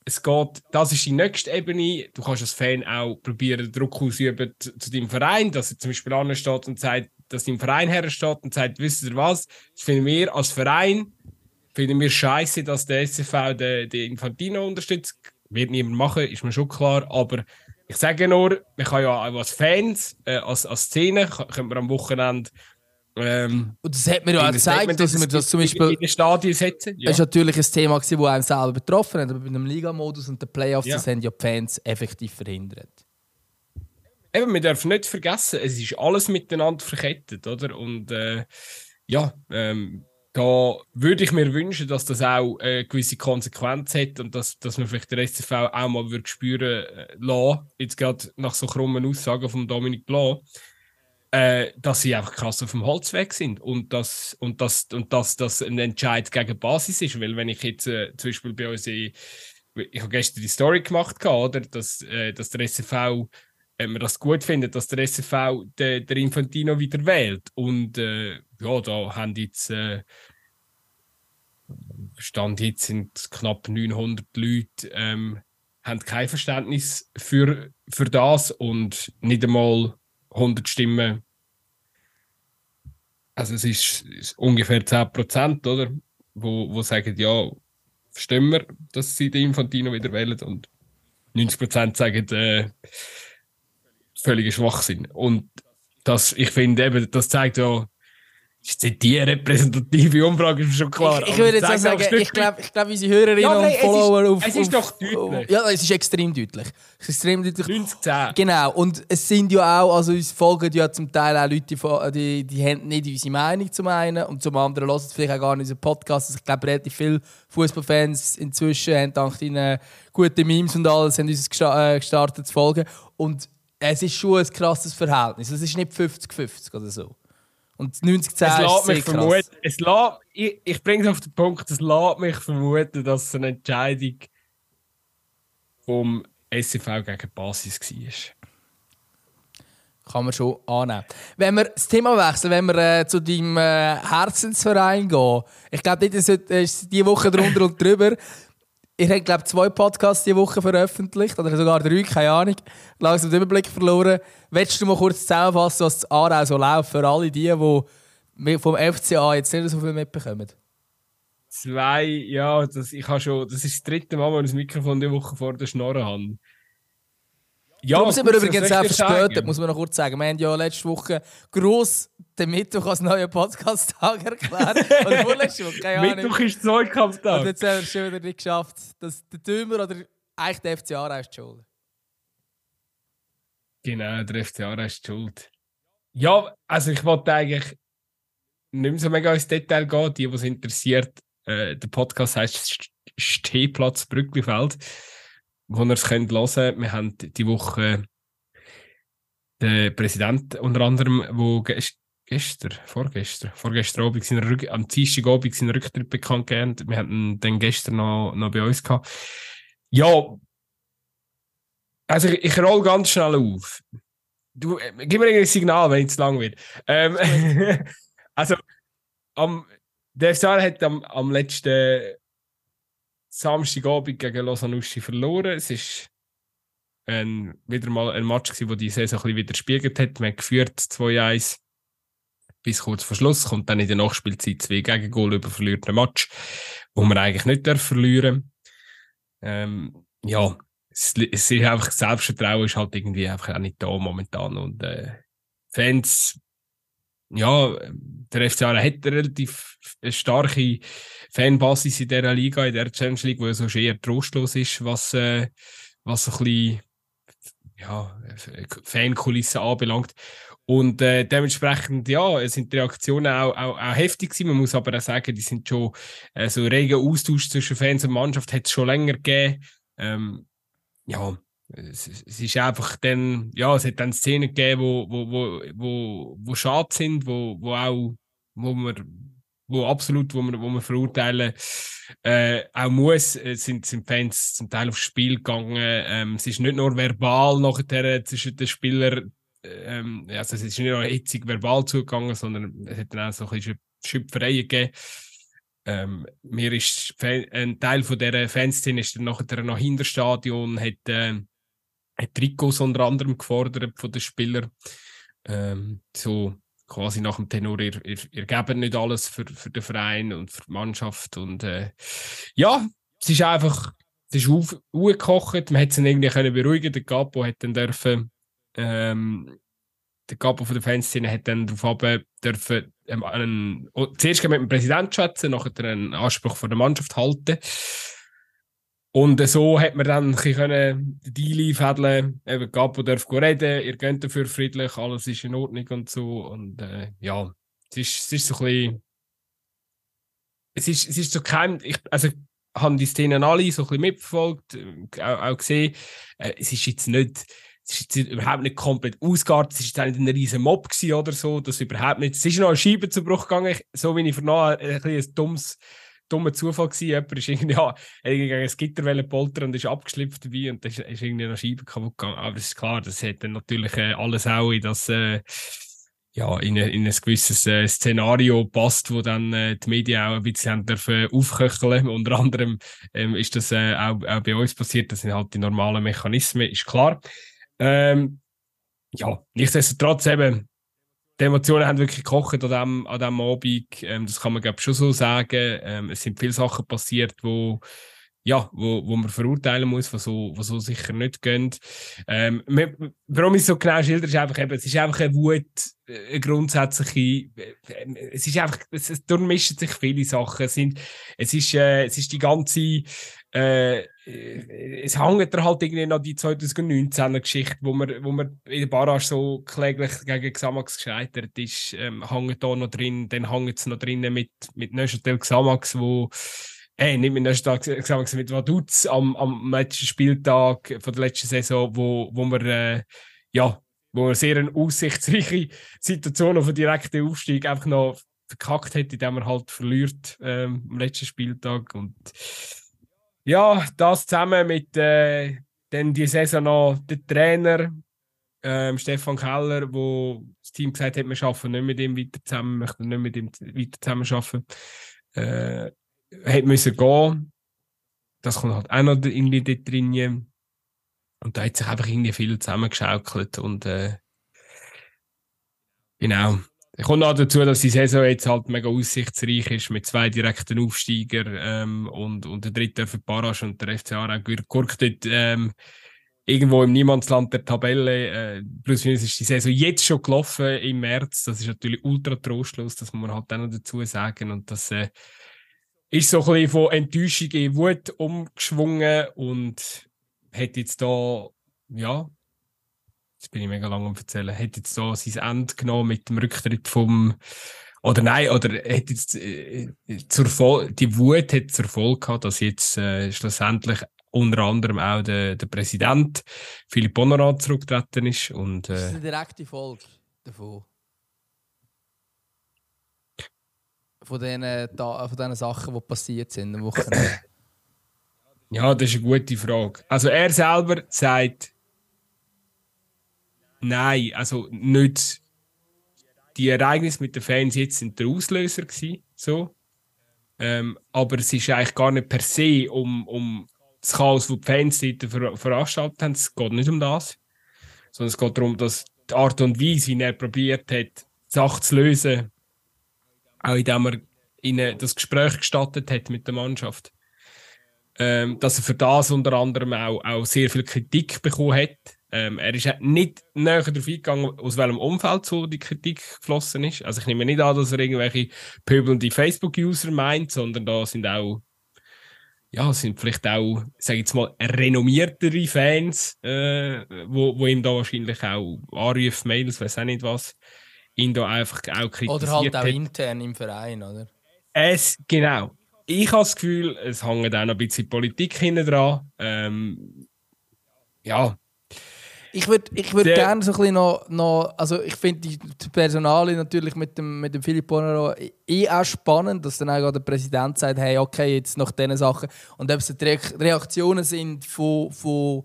es geht, das ist die nächste Ebene. Du kannst als Fan auch probieren, Druck ausüben zu, deinem Verein, dass er zum Beispiel ansteht und sagt, dass dein Verein hersteht und sagt, wisst ihr was, das finden wir als Verein, finden wir scheiße, dass der SCV den, den Infantino unterstützt. Wird niemand machen, ist mir schon klar, aber ich sage nur, man kann ja auch als Fans, äh, als, als Szene, können wir am Wochenende ähm, und das hat mir ja auch gezeigt, dass wir das zum Beispiel. In den Stadien setzen. Ja. Das war natürlich ein Thema, das einem selber betroffen hat. Aber bei dem Liga-Modus und den Playoffs, ja. das haben ja die Fans effektiv verhindert. Eben, wir dürfen nicht vergessen, es ist alles miteinander verkettet, oder? Und äh, ja, ähm, da würde ich mir wünschen, dass das auch äh, gewisse Konsequenz hat und dass, dass man vielleicht der SCV auch mal würde spüren äh, lassen, jetzt gerade nach so krummen Aussagen von Dominik Blanc, äh, dass sie einfach krass auf dem Holzweg sind und dass und das und dass das ein Entscheid gegen Basis ist, weil wenn ich jetzt äh, zum Beispiel bei uns ich habe gestern die Story gemacht oder? Dass, äh, dass der SFV wenn man das gut findet, dass der SFV de, der Infantino wieder wählt. Und äh, ja da haben jetzt äh, Stand jetzt sind knapp 900 Leute ähm, haben kein Verständnis für, für das und nicht einmal 100 Stimmen also es ist, ist ungefähr 10%, oder? Wo, wo sagen, ja, verstehen wir, dass sie den Infantino wieder wählen und 90% sagen, äh, völliger Schwachsinn. Und das, ich finde eben, das zeigt ja, ist die repräsentative Umfrage, ist schon klar. Ich, ich würde jetzt auch sagen, ich glaube, ich glaub, unsere Hörerinnen ja, und Follower auf. Es ist doch deutlich. Ja, es ist extrem deutlich. Es ist extrem deutlich. 90, 10. Genau. Und es sind ja auch, also uns folgen ja zum Teil auch Leute, die, die haben nicht unsere Meinung zum einen und zum anderen hören vielleicht auch gar nicht unseren Podcast. Also ich glaube, relativ viele Fußballfans inzwischen haben dank deinen guten Memes und alles haben uns äh, gestartet zu folgen. Und es ist schon ein krasses Verhältnis. Es ist nicht 50-50 oder so. Und 90 10 es lässt mich vermuten, es lässt, ich, ich bringe es auf den Punkt, es lässt mich vermuten, dass es eine Entscheidung vom SCV gegen Basis war. Kann man schon annehmen. Wenn wir das Thema wechseln, wenn wir äh, zu deinem äh, Herzensverein gehen, ich glaube, das ist die Woche drunter und drüber. Ich habe, glaube zwei Podcasts diese Woche veröffentlicht, oder sogar drei, keine Ahnung. Langsam den Überblick verloren. Willst du mal kurz zusammenfassen, was das Aarau so läuft für alle die, die vom FCA jetzt nicht so viel mitbekommen? Zwei, ja, das, ich habe schon, das ist das dritte Mal, wo ich das Mikrofon diese Woche vor der Schnorre habe. Ja, Darum sind wir übrigens auch verspätet, muss man noch kurz sagen. Wir haben ja letzte Woche gross den Mittwoch als neuen Podcast-Tag erklärt. Oder vorletzte Woche, keine Ahnung. Mittwoch ist Zweikampftag. Und jetzt haben wir es schon wieder nicht geschafft, dass der Tümer oder eigentlich der FCA ist die Schuld. Genau, der FCA ist die Schuld. Ja, also ich wollte eigentlich nicht mehr so mega ins Detail gehen. Die, die es interessiert, äh, der Podcast heißt Stehplatz Brücklifeld wo ihr es könnt hören Wir haben die Woche den Präsident unter anderem, gest gestern, vorgestern, vorgestern Abend, seinen Rück am Dienstag Abend seinen Rücktritt bekannt gegeben. Wir hatten den gestern noch, noch bei uns gehabt. Ja, also ich, ich roll ganz schnell auf. Du, äh, gib mir ein Signal, wenn es zu lang wird. Ähm, also, am, der FCA hat am, am letzten Samstagabend gegen Lausanne verloren. Es ist ein, wieder mal ein Match, gewesen, wo die Saison ein bisschen widerspiegelt hat. Man hat geführt 2-1 bis kurz vor Schluss, kommt dann in der Nachspielzeit zwei Gegengol über verliert ein Match, wo man eigentlich nicht darf verlieren ähm, Ja, es, es ist einfach, Selbstvertrauen ist halt irgendwie einfach auch nicht da momentan und äh, Fans ja, der FCA hat eine relativ starke Fanbasis in dieser Liga, in der Champions League, wo ja so eher trostlos ist, was, äh, was ein bisschen ja, Fankulissen anbelangt. Und äh, dementsprechend, ja, sind die Reaktionen auch, auch, auch heftig gewesen. Man muss aber auch sagen, die sind schon äh, so regen Austausch zwischen Fans und Mannschaft hat es schon länger gegeben. Ähm, ja, es, ist einfach dann, ja, es hat dann Szenen gegeben, wo, wo, wo, wo, wo schade sind, wo, wo auch, wo man, wo absolut, wo man, wo man verurteilen äh, auch muss, sind, sind Fans zum Teil aufs Spiel gegangen. Ähm, es ist nicht nur verbal nachher zwischen den Spielern, ähm, also es ist nicht nur hitzig verbal zugegangen, sondern es hat dann auch so ein bisschen Schöpfereien gegeben. Ähm, mir ist ein Teil von dieser Fanszene ist dann nachher noch hinter Stadion, hat, äh, hat Trikots unter anderem gefordert von den Spielern. Ähm, so quasi nach dem Tenor, ihr, ihr, ihr gebt nicht alles für, für den Verein und für die Mannschaft. Und äh, ja, es ist einfach, es ist auf, man hätte es irgendwie können beruhigen Der Capo hat dann dürfen, ähm, der Capo von der Fanszene hat dann darauf dürfen, ähm, einen, zuerst mit dem Präsidenten schätzen, nachher einen Anspruch von der Mannschaft halten. Und so hat man dann ein bisschen den Deal einfädeln eben Capo darf reden, ihr geht dafür friedlich, alles ist in Ordnung und so. Und äh, ja, es ist, es ist so ein bisschen. Es ist, es ist so kein. Ich, also, haben die Szenen alle so ein bisschen mitverfolgt, äh, auch, auch gesehen. Äh, es ist jetzt nicht. Es ist jetzt überhaupt nicht komplett ausgeartet, es war nicht ein riesen Mob oder so, das überhaupt nicht. Es ist noch ein Scheibenzerbruch gegangen, so wie ich vernommen ein, ein, ein dummes dummer Zufall gewesen. Jemand ist irgendwie, ja, gegen ein Gitter poltern und ist abgeschlüpft dabei und dann ist, ist irgendwie eine Scheibe kaputt gegangen. Aber es ist klar, das hat dann natürlich äh, alles auch in das, äh, ja, in, in ein gewisses äh, Szenario passt, wo dann äh, die Medien auch ein bisschen haben dürfen aufköcheln. Unter anderem ähm, ist das äh, auch, auch bei uns passiert. Das sind halt die normalen Mechanismen, ist klar. Ähm, ja, nichtsdestotrotz eben, die Emotionen haben wirklich gekocht an diesem, an diesem Abend. Ähm, das kann man, glaube schon so sagen. Ähm, es sind viele Sachen passiert, wo ja, wo, wo man verurteilen muss, was so, was so sicher nicht gehen. Ähm, warum ich so genau schilder, ist einfach eben, es ist einfach eine Wut, eine grundsätzliche, es ist einfach, es, es durchmischen sich viele Sachen. Es, sind, es, ist, äh, es ist die ganze, äh, es hängt da halt irgendwie noch die 2019er Geschichte, wo man, wo man in der Barrage so kläglich gegen Xamax gescheitert ist, ähm, hängt da noch drin, dann hängt es noch drin mit, mit Neuchâtel Xamax, wo Hey, nicht mit Tag gesagt, mit Vaduz am, am letzten Spieltag von der letzten Saison, wo, wo wir, äh, ja, wo wir sehr eine aussichtsreiche Situation auf den direkten Aufstieg einfach noch verkackt hat, indem er halt verliert ähm, am letzten Spieltag. Und ja, das zusammen mit äh, dann die Saison noch der Trainer ähm, Stefan Keller, wo das Team gesagt hat, wir schaffen nicht mit ihm weiter zusammen, möchten nicht mit ihm weiter zusammen arbeiten. Äh, hat müssen gehen. Das kommt halt auch noch irgendwie dort drin. Und da hat sich einfach irgendwie viel zusammengeschaukelt und äh, genau. Ich komme noch dazu, dass die Saison jetzt halt mega aussichtsreich ist mit zwei direkten Aufsteiger ähm, und, und der dritte für Parasch und der FC Aarau gurkt dort ähm, irgendwo im Niemandsland der Tabelle. Äh, plus minus ist die Saison jetzt schon gelaufen im März. Das ist natürlich ultra trostlos, das muss man halt auch noch dazu sagen. Und das äh, ist so ein bisschen von Enttäuschung in Wut umgeschwungen und hat jetzt da, ja, jetzt bin ich mega lang am erzählen, hat jetzt da sein Ende genommen mit dem Rücktritt vom, oder nein, oder hat jetzt äh, zur Vol die Wut hat zur Folge gehabt, dass jetzt äh, schlussendlich unter anderem auch der, der Präsident Philipp Bonnerat zurückgetreten ist. Und, äh, das ist eine direkte Folge davon. von diesen, von diesen Sachen, die passiert sind am Wochenende? Ja, das ist eine gute Frage. Also er selber sagt, nein, also nicht die Ereignisse mit den Fans jetzt sind der Auslöser gewesen, so. Ähm, aber es ist eigentlich gar nicht per se um, um das Chaos, das die Fans ver veranstaltet haben. Es geht nicht um das. Sondern es geht darum, dass die Art und Weise, wie er probiert hat, die Sache zu lösen, auch indem er ihnen das Gespräch gestattet hat mit der Mannschaft. Ähm, dass er für das unter anderem auch, auch sehr viel Kritik bekommen hat. Ähm, er ist nicht näher darauf eingegangen, aus welchem Umfeld so die Kritik geflossen ist. Also ich nehme nicht an, dass er irgendwelche pöbelnde Facebook-User meint, sondern da sind auch, ja, sind vielleicht auch, sage ich jetzt mal, renommiertere Fans, äh, wo, wo ihm da wahrscheinlich auch Anrufe, Mails, weiß auch nicht was, ihn da einfach auch kritisiert Oder halt auch hat. intern im Verein, oder? Es, genau. Ich habe das Gefühl, es hängt auch noch ein bisschen Politik hinten dran. Ähm, ja. Ich würde ich würd gerne so ein bisschen noch, noch also ich finde die, die Personale natürlich mit dem, mit dem Philipp Bonero eh auch spannend, dass dann auch der Präsident sagt, hey, okay, jetzt nach diesen Sachen. Und ob es die Reaktionen sind von, von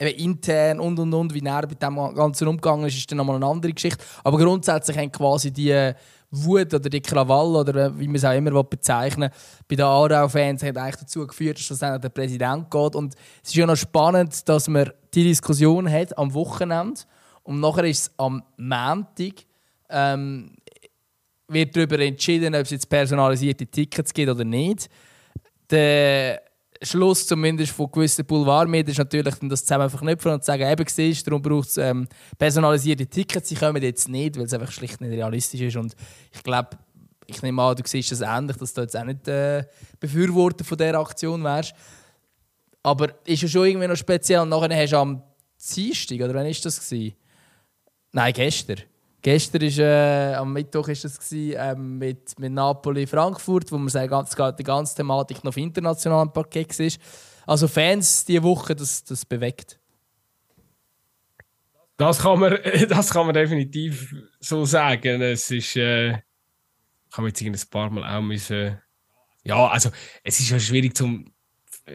eben intern und und und, wie er mit dem Ganzen umgegangen ist, ist dann nochmal eine andere Geschichte. Aber grundsätzlich haben quasi die Wut oder die Krawall oder äh, wie man es auch immer bezeichnen bei den Aarau-Fans hat eigentlich dazu geführt, dass dann der Präsident geht. Und es ist ja noch spannend, dass man die Diskussion hat am Wochenende und nachher ist es am Montag ähm, wird darüber entschieden, ob es jetzt personalisierte Tickets gibt oder nicht. Der Schluss zumindest von gewissen Boulevardmedien ist natürlich das zusammen verknüpfen und sagen, eben siehst, darum braucht es ähm, personalisierte Tickets. Sie kommen jetzt nicht, weil es einfach schlicht nicht realistisch ist. Und ich glaube, ich nehme an, du siehst das ähnlich, dass du jetzt auch nicht äh, Befürworter von dieser Aktion wärst. Aber ist ja schon irgendwie noch speziell. Und nachher hast du am Dienstag, oder wann war das? Gewesen? Nein, gestern. Gestern ist, äh, am Mittwoch war das gewesen, äh, mit, mit Napoli Frankfurt, wo man sagen, die ganze Thematik noch auf internationalem Parkett war. Also Fans diese Woche, das, das bewegt. Das kann, man, das kann man definitiv so sagen. Es ist, äh, ich habe jetzt ein paar Mal auch müssen, ja, also es ist ja schwierig zum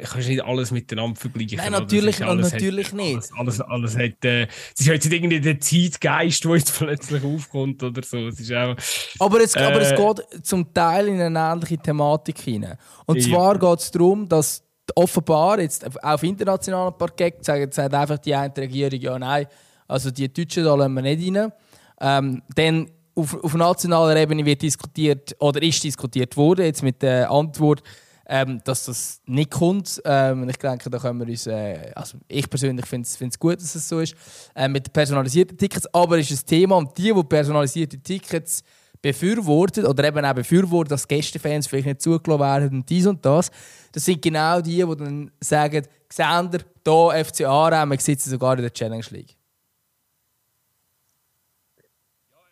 kannst nicht alles miteinander vergleichen. Nein, natürlich, alles natürlich hat, nicht. Alles, alles, alles hat, äh, es ist jetzt nicht irgendwie der Zeitgeist, der jetzt plötzlich aufkommt oder so. Es ist auch, aber, es, äh, aber es geht zum Teil in eine ähnliche Thematik hinein. Und zwar ja. geht es darum, dass offenbar jetzt auf internationalem Parkett sagt, sagt einfach die eine Regierung, ja nein, also die Deutschen da lassen wir nicht rein. Ähm, dann auf, auf nationaler Ebene wird diskutiert oder ist diskutiert worden, jetzt mit der Antwort, ähm, dass das nicht kommt. Ähm, ich denke, da können wir uns, äh, also ich persönlich finde es gut, dass es so ist, äh, mit personalisierten Tickets, aber es ist ein Thema und die, die personalisierte Tickets befürwortet oder eben auch befürwortet, dass Gästefans vielleicht nicht zugelassen werden und dies und das, das sind genau die, die dann sagen, Xander, hier FC Aarau, wir sitzen sogar in der Challenge League.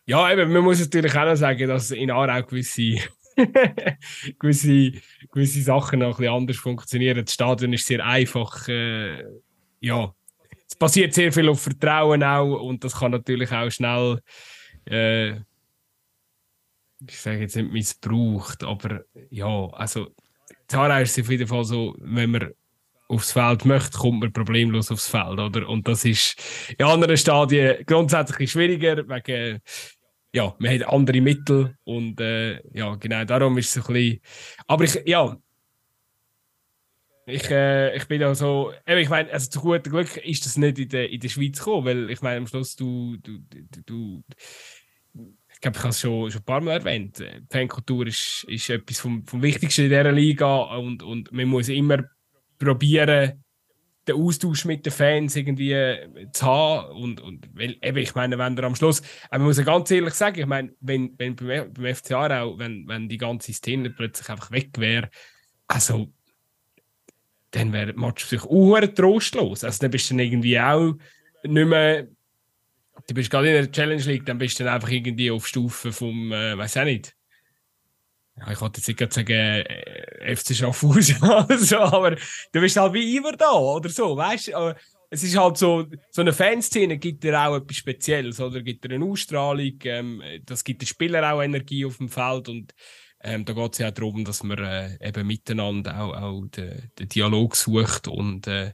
Ja, eben, man muss natürlich auch sagen, dass in Aarau gewisse, gewisse, gewisse Sachen noch ein anders funktionieren. Das Stadion ist sehr einfach. Äh, ja, es basiert sehr viel auf Vertrauen auch und das kann natürlich auch schnell, äh, ich sage jetzt nicht missbraucht, aber ja, also Aarau ist auf jeden Fall so, wenn man aufs Feld möchte, kommt man problemlos aufs Feld, oder? Und das ist in anderen Stadien grundsätzlich schwieriger, wegen, ja, man hat andere Mittel und äh, ja, genau, darum ist es ein bisschen, aber ich, ja, ich, äh, ich bin da so, ich meine, also zu gutem Glück ist das nicht in der, in der Schweiz gekommen, weil ich meine, am Schluss, du, du, du, du ich glaube, ich habe es schon, schon ein paar Mal erwähnt, die Fankultur ist, ist etwas vom, vom Wichtigsten in dieser Liga und, und man muss immer probieren, den Austausch mit den Fans irgendwie äh, zu haben. Und, und weil, eben, ich meine, wenn er am Schluss, aber man muss ja ganz ehrlich sagen, ich meine, wenn, wenn beim, beim FC Aarau, wenn, wenn die ganze Szene plötzlich einfach weg wäre, also dann wäre der Match sich auch trostlos. Also dann bist du dann irgendwie auch nicht mehr, du bist gerade in der Challenge League, dann bist du dann einfach irgendwie auf Stufe vom, äh, weiß auch nicht, ja, ich wollte jetzt nicht sagen, äh, FC Schaffhausen oder so, aber du bist halt wie immer da oder so, weißt du? Es ist halt so, so eine Fanszene gibt dir auch etwas Spezielles, oder? Gibt dir eine Ausstrahlung, ähm, das gibt den Spielern auch Energie auf dem Feld und ähm, da geht es ja auch darum, dass man äh, eben miteinander auch, auch den, den Dialog sucht und äh,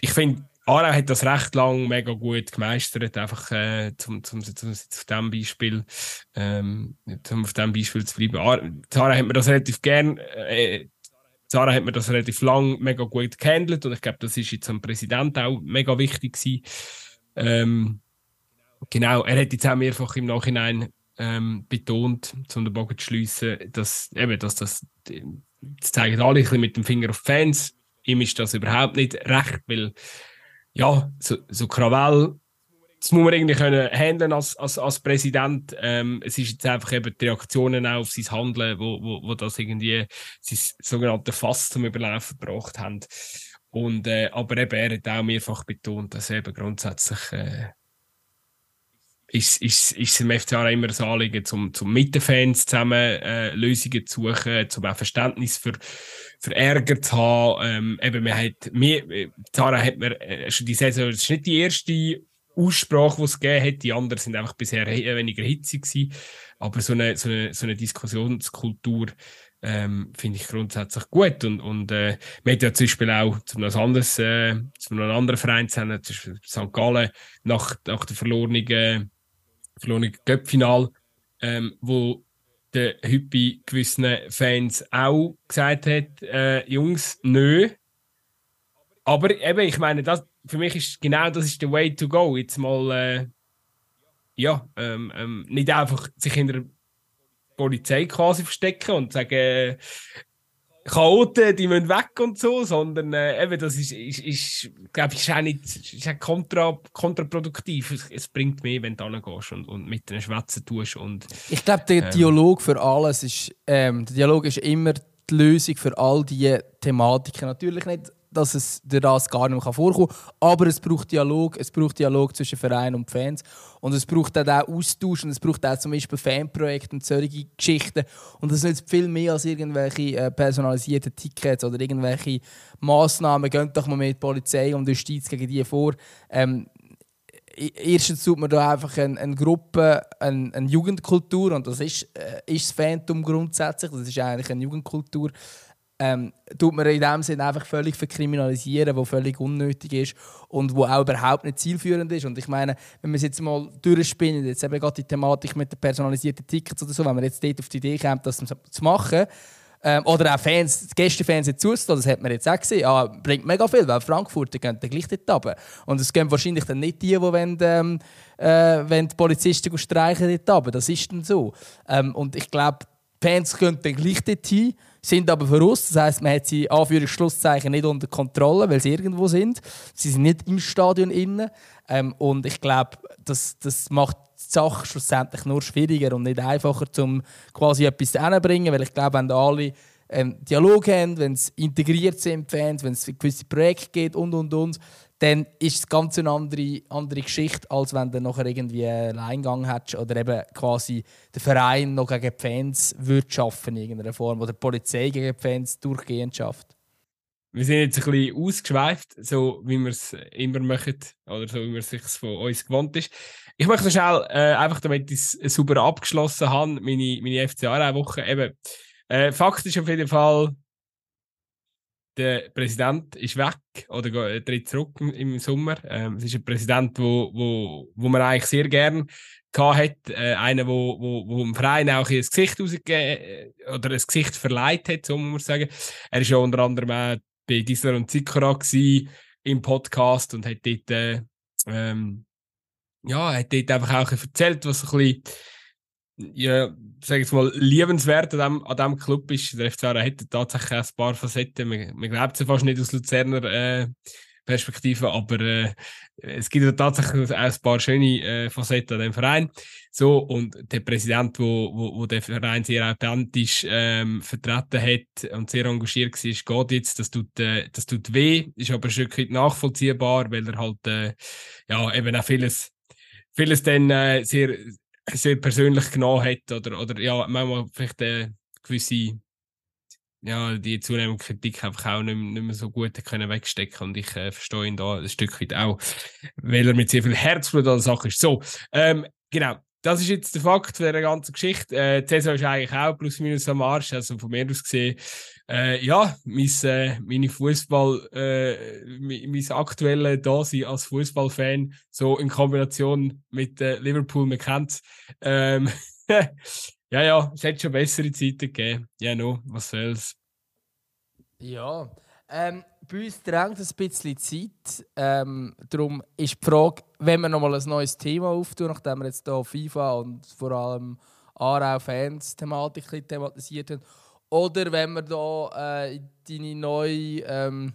ich finde, Aarau hat das recht lang mega gut gemeistert, einfach äh, zum, zum, zum, auf diesem Beispiel, ähm, zum auf diesem Beispiel zu bleiben. Aarau hat mir das relativ gern, äh, Sarah hat mir das relativ lang mega gut gehandelt und ich glaube, das ist jetzt am Präsident auch mega wichtig gewesen. Ähm, genau, er hat jetzt auch mehrfach im Nachhinein ähm, betont, um den Bogen zu schliessen, dass eben, dass das, das zeigen alle ein bisschen mit dem Finger auf Fans. Ihm ist das überhaupt nicht recht, weil ja, so, so Krawall, das muss man irgendwie können handeln als, als, als Präsident. Ähm, es ist jetzt einfach eben die Reaktionen auf sein Handeln, wo, wo, wo das irgendwie sein sogenannte Fass zum Überlaufen gebracht haben. Und, äh, aber eben, er hat auch mehrfach betont, dass eben grundsätzlich äh, ist, ist, im FCA immer ein Anliegen, zum, zum mit den Fans zusammen äh, Lösungen zu suchen, zum auch Verständnis für, für Ärger zu haben. Ähm, eben, man hat, mir, Zara hat mir äh, schon die Saison, das ist nicht die erste Aussprache, die es gegeben hat, die anderen sind einfach bisher weniger hitzig gewesen. Aber so eine, so eine, so eine Diskussionskultur, ähm, finde ich grundsätzlich gut. Und, und äh, wir haben ja zum Beispiel auch zu einem, anderes, äh, zu einem anderen Verein, zum Beispiel St. Gallen, nach, nach der verlorenen verlorenen Göppfinal, ähm, wo der Hüppi gewissen Fans auch gesagt hat, äh, Jungs, nö. Aber eben, ich meine, das, für mich ist genau das ist der Way to go. Jetzt mal, äh, ja, ähm, ähm, nicht einfach sich in der Polizei quasi verstecken und sagen, Chaoten, die müssen weg und so, sondern äh, eben, das ist, ist, ist glaube ich, ist auch nicht ist auch kontra, kontraproduktiv. Es, es, bringt mehr, wenn du hingehst und, und mit den Schwätzen tust. Und, ich glaube, der ähm, Dialog für alles ist, ähm, der Dialog ist immer die Lösung für all diese Thematiken. Natürlich nicht dass es der das gar nicht mehr vorkommen kann. Aber es braucht Dialog, es braucht Dialog zwischen Verein und Fans. Und es braucht auch Austausch und es braucht auch zum Beispiel Fanprojekte und solche Geschichten. Und das ist nicht viel mehr als irgendwelche äh, personalisierten Tickets oder irgendwelche Massnahmen. Geht doch mal mit Polizei und Justiz gegen die vor. Ähm, erstens tut man da einfach eine, eine Gruppe, eine, eine, Jugendkultur, und das ist, äh, ist das Phantom grundsätzlich, das ist eigentlich eine Jugendkultur, ähm, tut man in dem Sinne einfach völlig verkriminalisieren, wo völlig unnötig ist und wo auch überhaupt nicht zielführend ist. Und ich meine, wenn wir es jetzt mal durchspinnen, jetzt eben gerade die Thematik mit den personalisierten Tickets oder so, wenn man jetzt dort auf die Idee kommt, das zu machen, ähm, oder auch Fans, Gästefans jetzt zuzulassen, das hat man jetzt auch gesehen, ah, bringt mega viel, weil Frankfurter gehen dann gleich dort runter. Und es gehen wahrscheinlich dann nicht die, die wollen, ähm, äh, wenn die Polizisten streichen dort runter. Das ist dann so. Ähm, und ich glaube, Fans gehen dann gleich dort hin, sind aber voraus. Das heisst, man hat sie Anführungsschlusszeichen nicht unter Kontrolle, weil sie irgendwo sind. Sie sind nicht im Stadion innen. Ähm, und ich glaube, das, das macht die Sache schlussendlich nur schwieriger und nicht einfacher, um quasi etwas hinzubringen. Weil ich glaube, wenn alle einen Dialog haben, wenn es integriert sind, Fans, wenn es gewisse Projekte geht und und und, dann ist es ganz eine andere, andere Geschichte, als wenn du nachher irgendwie einen Eingang hättest oder eben quasi der Verein noch gegen die Fans würde schaffen in irgendeiner Form oder die Polizei gegen die Fans durchgehend schafft. Wir sind jetzt ein bisschen ausgeschweift, so wie wir es immer machen oder so wie man es sich von uns gewohnt ist. Ich möchte schnell, äh, einfach damit ich es super abgeschlossen habe, meine, meine FCA-Woche. Eben, äh, Fakt ist auf jeden Fall, der Präsident ist weg oder tritt zurück im Sommer. Ähm, es ist ein Präsident, wo, wo, wo man eigentlich sehr gern hat. Äh, einer, wo, wo, wo im Verein auch ein Gesicht äh, oder ein Gesicht verleiht hat, so muss man sagen. Er ist ja unter anderem auch bei Gisler und Zikora im Podcast und hat dort, äh, ähm, ja, hat dort einfach auch erzählt, was ein bisschen ja, sag ich mal, liebenswert an dem Club ist. Der FC Aarau hat tatsächlich ein paar Facetten. Man, man glaubt es fast nicht aus Luzerner äh, Perspektive, aber äh, es gibt ja tatsächlich auch ein paar schöne äh, Facetten an dem Verein. So, und der Präsident, wo, wo, wo der Verein sehr authentisch ähm, vertreten hat und sehr engagiert war, geht jetzt. Das tut, äh, das tut weh, ist aber ein Stück weit nachvollziehbar, weil er halt äh, ja, eben auch vieles, vieles dann äh, sehr sehr persönlich genommen hat oder, oder ja, manchmal vielleicht äh, gewisse ja, die zunehmende Kritik einfach auch nicht, nicht mehr so gut können wegstecken und ich äh, verstehe ihn da ein Stück weit auch, weil er mit sehr viel Herzblut an der Sache ist. So, ähm, genau, das ist jetzt der Fakt der ganzen Geschichte. Äh, Saison ist eigentlich auch plus minus am Arsch, also von mir aus gesehen, äh, ja, mein, äh, meine Fußball, äh, mein aktuelles Dasein als Fußballfan, so in Kombination mit äh, Liverpool, man kennt ähm, Ja, ja, es hätte schon bessere Zeiten gegeben. Ja, no, was soll's. Ja, ähm, bei uns drängt ein bisschen Zeit. Ähm, darum ist die Frage, wenn wir nochmal ein neues Thema auftun, nachdem wir jetzt hier FIFA und vor allem Aarau-Fans-Thematik thematisiert haben, oder wenn wir da äh, deine neue ähm,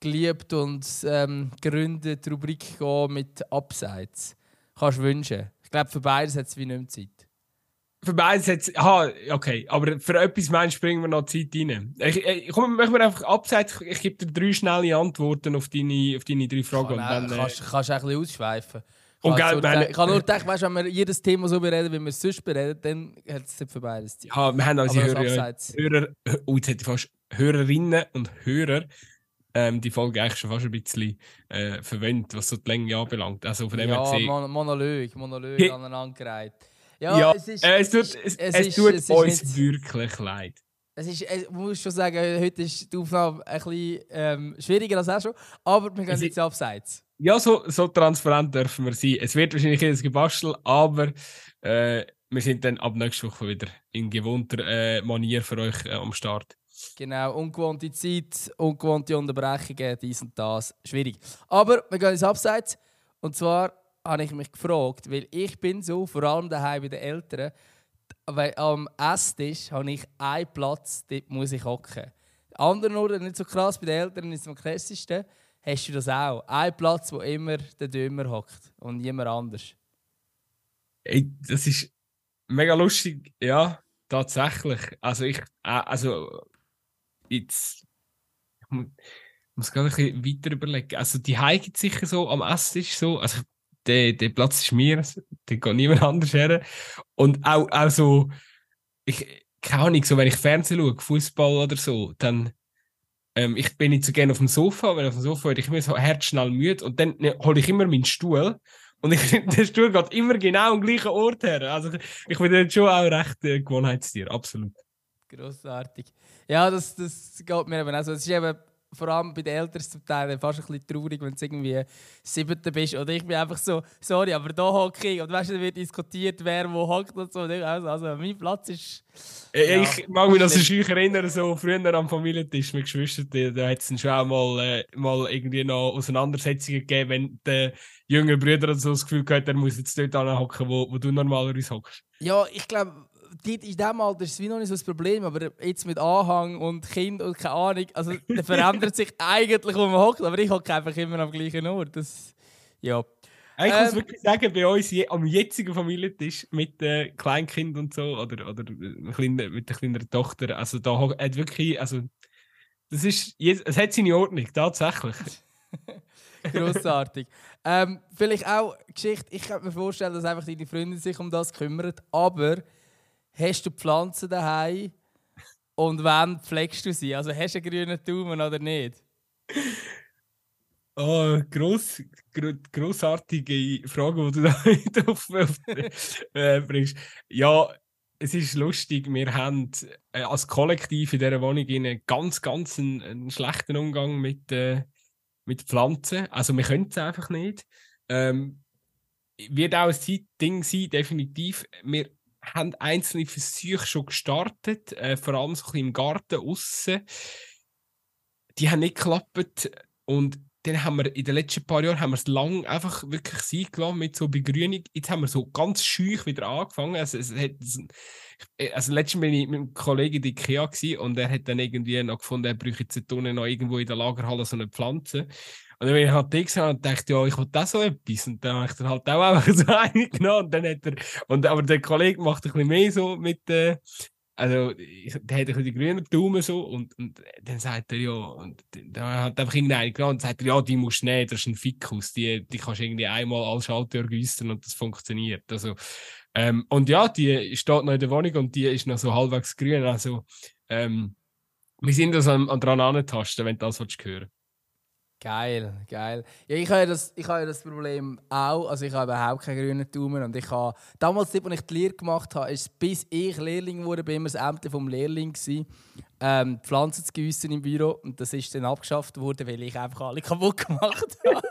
geliebt und ähm, gegründete Rubrik gehen mit Abseits. Kannst du wünschen. Ich glaube, für beides hat es wie nicht mehr Zeit. Für beides jetzt, aha, okay, aber für etwas meinst bringen wir noch Zeit rein. Ich, ich, komm, machen wir einfach abseits, ich gebe dir drei schnelle Antworten auf deine, auf deine drei Fragen. Kann, und dann, kannst, äh, kannst du ein bisschen ausschweifen. Und ich, so meine, ich habe nur gedacht, weißt, wenn wir jedes Thema so bereden, wie wir es sonst bereden, dann hat es für beides Zeit. Ja, wir haben also Hörer, Hörer, oh, jetzt hätte ich fast Hörerinnen und Hörer ähm, die Folge eigentlich schon fast ein bisschen äh, verwendet, was so die Länge anbelangt. Also von dem ja, gesehen, Mon Monolog, Monolog aneinandergereiht. Ja, ja, es, ist, es tut, es, es, es tut ist, uns nicht, wirklich leid. Es ist, ich muss schon sagen, heute ist die Aufnahme ein bisschen ähm, schwieriger als auch schon, aber wir gehen jetzt abseits. Ja, so, so transparent dürfen wir sein. Es wird wahrscheinlich ein Gebastel, aber äh, wir sind dann ab nächster Woche wieder in gewohnter äh, Manier für euch äh, am Start. Genau, ungewohnte Zeit, ungewohnte Unterbrechungen, dies und das. Schwierig. Aber wir gehen ins Abseits. Und zwar habe ich mich gefragt, weil ich bin so, vor allem daheim bei den Eltern, weil am Esstisch habe ich einen Platz, dort muss ich hocken. Anderen Orten nicht so krass, bei den Eltern ist es am krassesten. Hast du das auch? Ein Platz, wo immer der Dömer hockt und niemand anders. Ey, das ist mega lustig, ja, tatsächlich. Also ich, äh, also jetzt, ich muss gerade ein bisschen weiter überlegen. Also die Heike sicher so am Esstisch so, also der, der Platz ist mir, der geht niemand anders her. Und auch, auch so, ich, keine Ahnung, so, wenn ich Fernsehen schaue, Fußball oder so, dann ähm, ich bin nicht so gerne auf dem Sofa, weil auf dem Sofa werde ich immer so herzschnell müde und dann ne, hole ich immer meinen Stuhl und ich, der Stuhl geht immer genau am gleichen Ort her. Also ich bin dann schon auch recht äh, Gewohnheitstier, absolut. Grossartig. Ja, das, das geht mir eben. Also, es ist eben vor allem bei den Eltern zum Teil fast ein bisschen traurig, wenn du irgendwie siebter bist. Oder ich bin einfach so, sorry, aber da hocke ich. Und weißt du, da wird diskutiert, wer wo hockt und so. Also, also mein Platz ist. Ja, ich mag mich noch so schön erinnern, so früher am Familientisch mit Geschwistern, da hat es schon auch mal, äh, mal irgendwie noch Auseinandersetzungen gegeben, wenn der jüngere Bruder so das Gefühl hat, er muss jetzt dort hocken, wo, wo du normalerweise hockst. Ja, ich glaube in diesem Alter ist es wie noch nicht so das Problem, aber jetzt mit Anhang und Kind und keine Ahnung, also der verändert sich eigentlich, wo man hockt, aber ich hocke einfach immer am gleichen Ort. Das, ja. Ich ähm, muss wirklich sagen, bei uns je, am jetzigen Familientisch mit äh, Kleinkind und so, oder, oder mit der kleineren Tochter, also da hat wirklich, also das ist, es hat seine Ordnung, tatsächlich. Grossartig. ähm, vielleicht auch Geschichte, ich kann mir vorstellen, dass einfach deine Freundin sich um das kümmert, aber hast du Pflanzen daheim und wann pflegst du sie? Also hast du einen grünen Daumen oder nicht? Oh, gross, gro grossartige Frage, die du da auf, auf, äh, bringst. Ja, es ist lustig, wir haben äh, als Kollektiv in dieser Wohnung einen ganz, ganz einen, einen schlechten Umgang mit, äh, mit Pflanzen. Also wir können es einfach nicht. Ähm, wird auch ein Zeitding sein, definitiv. Wir haben einzelne Versuche schon gestartet, äh, vor allem so im Garten außen. Die haben nicht geklappt und dann haben wir in den letzten paar Jahren haben wir es lang einfach wirklich sein gelassen mit so Begrünung. Jetzt haben wir so ganz schüch wieder angefangen. Also, es hat, also letztens bin ich mit einem Kollegen in Ikea und er hat dann irgendwie noch gefunden, er bräuchte jetzt noch irgendwo in der Lagerhalle so eine Pflanze. Und dann bin ich halt gesehen und dachte, ja, ich will das so etwas. Und dann habe ich dann halt auch einfach so eine genommen. Und dann hat er, und, aber der Kollege macht ein bisschen mehr so mit, äh, also, der hat ein die grünen Daumen so und, und dann sagt er ja, und dann hat er einfach irgendeinen genommen und sagt er, ja, die musst du nehmen, das ist ein Fickus, die, die kannst du irgendwie einmal als Schaltjahr güstern und das funktioniert. Also, ähm, und ja, die steht noch in der Wohnung und die ist noch so halbwegs grün, also, ähm, wir sind das an, an dran antasten, wenn du das willst hören Geil, geil. Ja, ich habe ja das, ich habe das Problem auch. Also ich habe überhaupt keinen grünen Daumen. Und ich habe, damals, als ich die Lehre gemacht habe, ist bis ich Lehrling wurde, bin immer das Ämter vom Lehrling gewesen, ähm, Pflanzen zu gießen im Büro. Und das ist dann abgeschafft worden, weil ich einfach alle kaputt gemacht habe.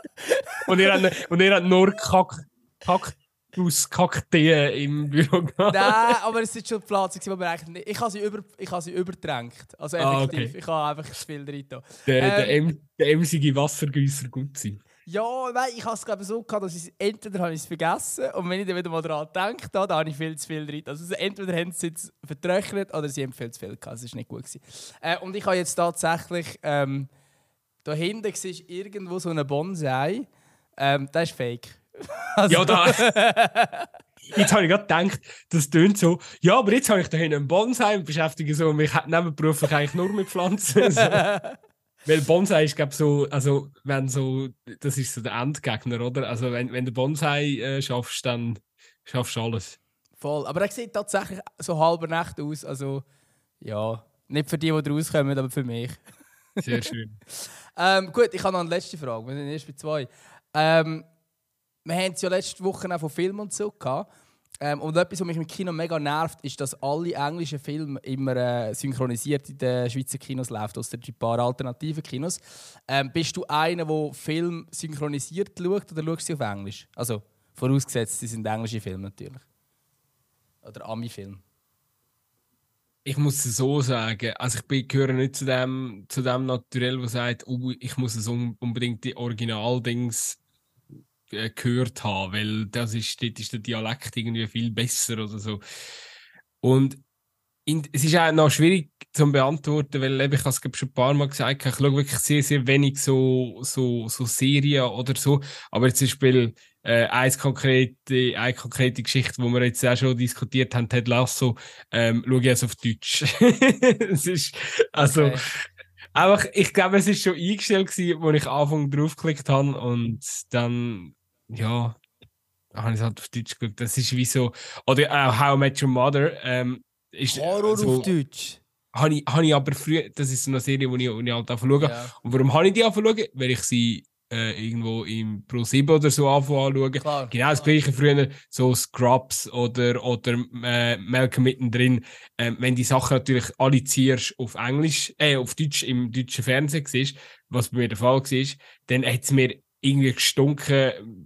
und ihr habt, und ihr habt nur Kack, Kack aus Kakteen im Büro gehabt? Nein, aber es sind schon Pflanzen, die wir eigentlich nicht... Ich habe sie, über, ich habe sie übertränkt. Also effektiv, ah, okay. ich habe einfach zu viel drin. Der, ähm, der, emsige Wassergüsser gut sein. Ja, nein, ich habe es glaube so gehabt, dass ich entweder habe ich es vergessen und wenn ich dann wieder mal daran denke, da, habe ich viel zu viel drin. Also entweder haben sie es vertrocknet oder sie haben viel zu viel gehabt. Das war nicht gut. Äh, und ich habe jetzt tatsächlich... Ähm, da hinten ist irgendwo so ein Bonsai. Ähm, das ist fake. Also. Ja, da. Jetzt habe ich gerade gedacht, das tönt so, ja, aber jetzt habe ich da hinten einen Bonsai und beschäftige so mich nebenberuflich eigentlich nur mit Pflanzen. so. Weil Bonsai ist, glaube so, also, wenn so, das ist so der Endgegner, oder? Also, wenn, wenn du Bonsai äh, schaffst, dann schaffst du alles. Voll. Aber er sieht tatsächlich so halber Nacht aus. Also, ja, nicht für die, die rauskommen, aber für mich. Sehr schön. ähm, gut, ich habe noch eine letzte Frage. Wir sind erst bei zwei. Ähm, wir haben es ja letzte Woche auch von Filmen und so gehabt. Ähm, und etwas, was mich im Kino mega nervt, ist, dass alle englischen Filme immer äh, synchronisiert in den Schweizer Kinos laufen, aus den paar alternativen Kinos. Ähm, bist du einer, der Film synchronisiert schaut oder schaust du auf Englisch? Also vorausgesetzt, sie sind englische Filme natürlich. Oder Ami-Film. Ich muss es so sagen, also ich gehöre nicht zu dem, zu dem Naturell, der sagt, oh, ich muss es unbedingt die Originaldings gehört habe, weil das ist, dort ist der Dialekt irgendwie viel besser oder so. Und in, es ist auch noch schwierig zu beantworten, weil eben, ich habe es schon ein paar Mal gesagt, ich schaue wirklich sehr, sehr wenig so, so, so Serien oder so. Aber zum Beispiel äh, eine, konkrete, eine konkrete Geschichte, die wir jetzt auch schon diskutiert haben, Ted Lasso, ähm, schaue ich jetzt auf Deutsch. es ist, also, okay. einfach, ich glaube, es ist schon eingestellt gewesen, wo ich Anfang draufgeklickt habe und dann ja, habe ich es halt auf Deutsch geschaut. Das ist wie so. Oder uh, How I Met Your Mother. Ähm, ist, Horror so, auf Deutsch. Habe ich, hab ich aber früher, das ist so eine Serie, die ich, die ich halt schaue. Ja. Und warum habe ich die schauen? Weil ich sie äh, irgendwo im Pro 7 oder so. Klar, genau das gleiche früher, so Scrubs oder, oder äh, Malcolm mittendrin. Äh, wenn die Sachen natürlich alle ziehst auf Englisch, äh, auf Deutsch im deutschen Fernsehen siehst, was bei mir der Fall war, dann hat es mir irgendwie gestunken.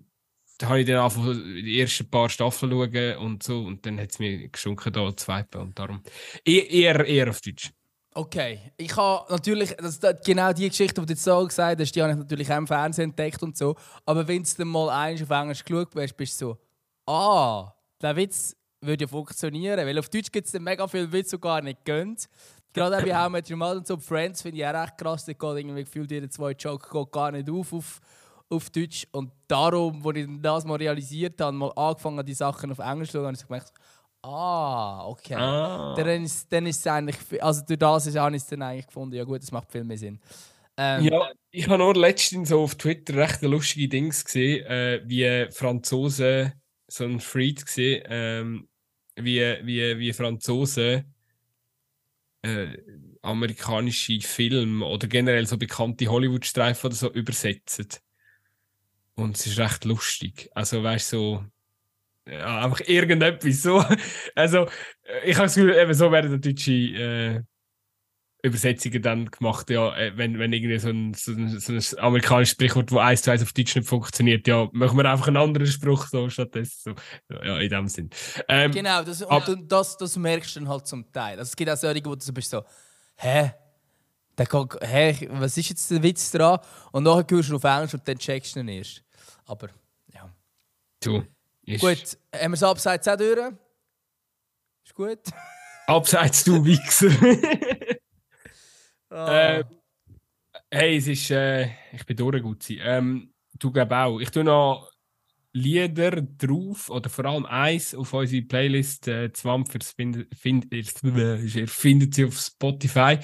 Da habe ich dann einfach die ersten paar Staffeln schauen und so und dann hat es mir gestunken da zweite und darum eher, eher auf Deutsch. Okay, ich habe natürlich, das, genau die Geschichte, die du jetzt so gesagt hast, die habe ich natürlich auch im Fernsehen entdeckt und so. Aber wenn du dann mal eins auf Englisch geschaut hast, bist du so, ah, der Witz würde ja funktionieren. Weil auf Deutsch gibt es mega viele Witze, die gar nicht gehen. Gerade auch bei How Met Your und so Friends finde ich auch recht krass. Da geht irgendwie gefühlt jeder zwei Joke gar nicht auf, auf auf Deutsch. Und darum, als ich das mal realisiert habe, mal angefangen die Sachen auf Englisch zu schauen, habe ich gemerkt, Ah, okay. Ah. Dann, ist, dann ist es eigentlich, also durch das ist, es dann eigentlich gefunden, ja gut, das macht viel mehr Sinn. Ähm, ja, ich habe nur letztens so auf Twitter recht lustige Dings gesehen, äh, wie Franzosen, so ein Freed gesehen, ähm, wie, wie, wie Franzosen äh, amerikanische Filme oder generell so bekannte Hollywood-Streifen oder so übersetzen. Und es ist recht lustig. Also, weißt du, so ja, einfach irgendetwas. So. Also, äh, ich habe das Gefühl, eben so werden die deutsche äh, Übersetzungen dann gemacht, ja, äh, wenn, wenn irgendwie so ein, so ein, so ein amerikanisches Sprichwort, das eins zu eins auf Deutsch nicht funktioniert, ja, machen wir einfach einen anderen Spruch so stattdessen. So. Ja, in dem Sinn. Ähm, genau, das, ab, und das, das merkst du dann halt zum Teil. Also, es gibt auch solche, wo du so bist so, hä? Der kommt, hä, was ist jetzt der Witz dran? Und nachher hörst du auf Englisch und dann checkst du ihn erst. Aber, ja. Du. Ist gut, haben wir es abseits auch durch? Ist gut. Abseits, du Wichser. oh. äh, hey, es ist. Äh, ich bin durch, gut ähm, Du glaubst auch. Ich tue noch Lieder drauf, oder vor allem eins auf unsere Playlist. Äh, Zwampfers findet, find, ihr sie auf Spotify.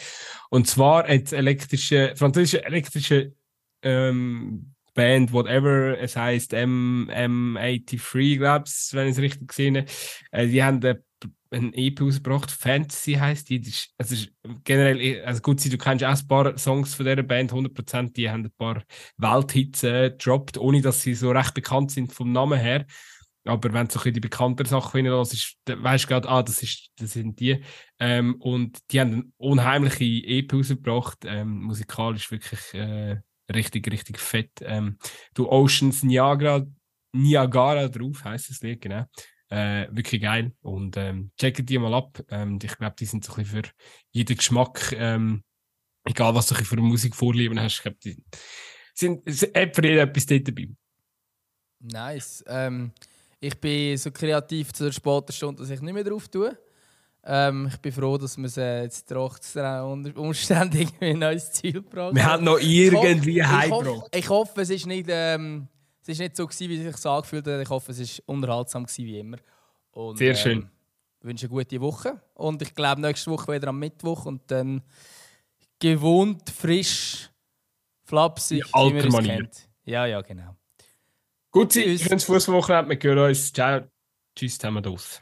Und zwar ein elektrische, französische elektrische ähm, Band, whatever, es heißt M M83, glaube ich, wenn ich es richtig gesehen habe. Äh, die haben ein EP rausgebracht, Fantasy heißt die. Das also ist generell, also gut, du kennst auch ein paar Songs von dieser Band, 100%, die haben ein paar Welthits äh, gedroppt, ohne dass sie so recht bekannt sind vom Namen her. Aber wenn du so ein die bekanntere Sachen finden lässt, weißt du gerade, ah, das, ist, das sind die. Ähm, und die haben eine unheimliche EP rausgebracht. Ähm, musikalisch wirklich äh, richtig, richtig fett. Ähm, du Oceans Niagara, Niagara drauf, heißt das Lied, genau. Äh, wirklich geil. Und ähm, checkt die mal ab. Ähm, ich glaube, die sind so ein bisschen für jeden Geschmack, ähm, egal was du für Musik vorlieben hast, ich glaube, die sind, sind für jeden etwas dort dabei. Nice. Ähm, ich bin so kreativ zu der späten Stunde, dass ich nicht mehr drauf tue. Ähm, ich bin froh, dass wir es äh, jetzt trotz der Umstände irgendwie ein neues Ziel gebracht Wir haben noch irgendwie heimgebracht. Ich, ich hoffe, es ist nicht, ähm, es ist nicht so gewesen, wie es sich angefühlt hat. Ich hoffe, es ist unterhaltsam gewesen, wie immer. Und, Sehr schön. Ähm, ich wünsche eine gute Woche. Und ich glaube, nächste Woche wieder am Mittwoch und dann gewohnt, frisch, flapsig, wie man es kennt. Ja, ja, genau. Gut, schönes Fußwochenende. Wir hören uns. Ciao. Tschüss, zusammen aus.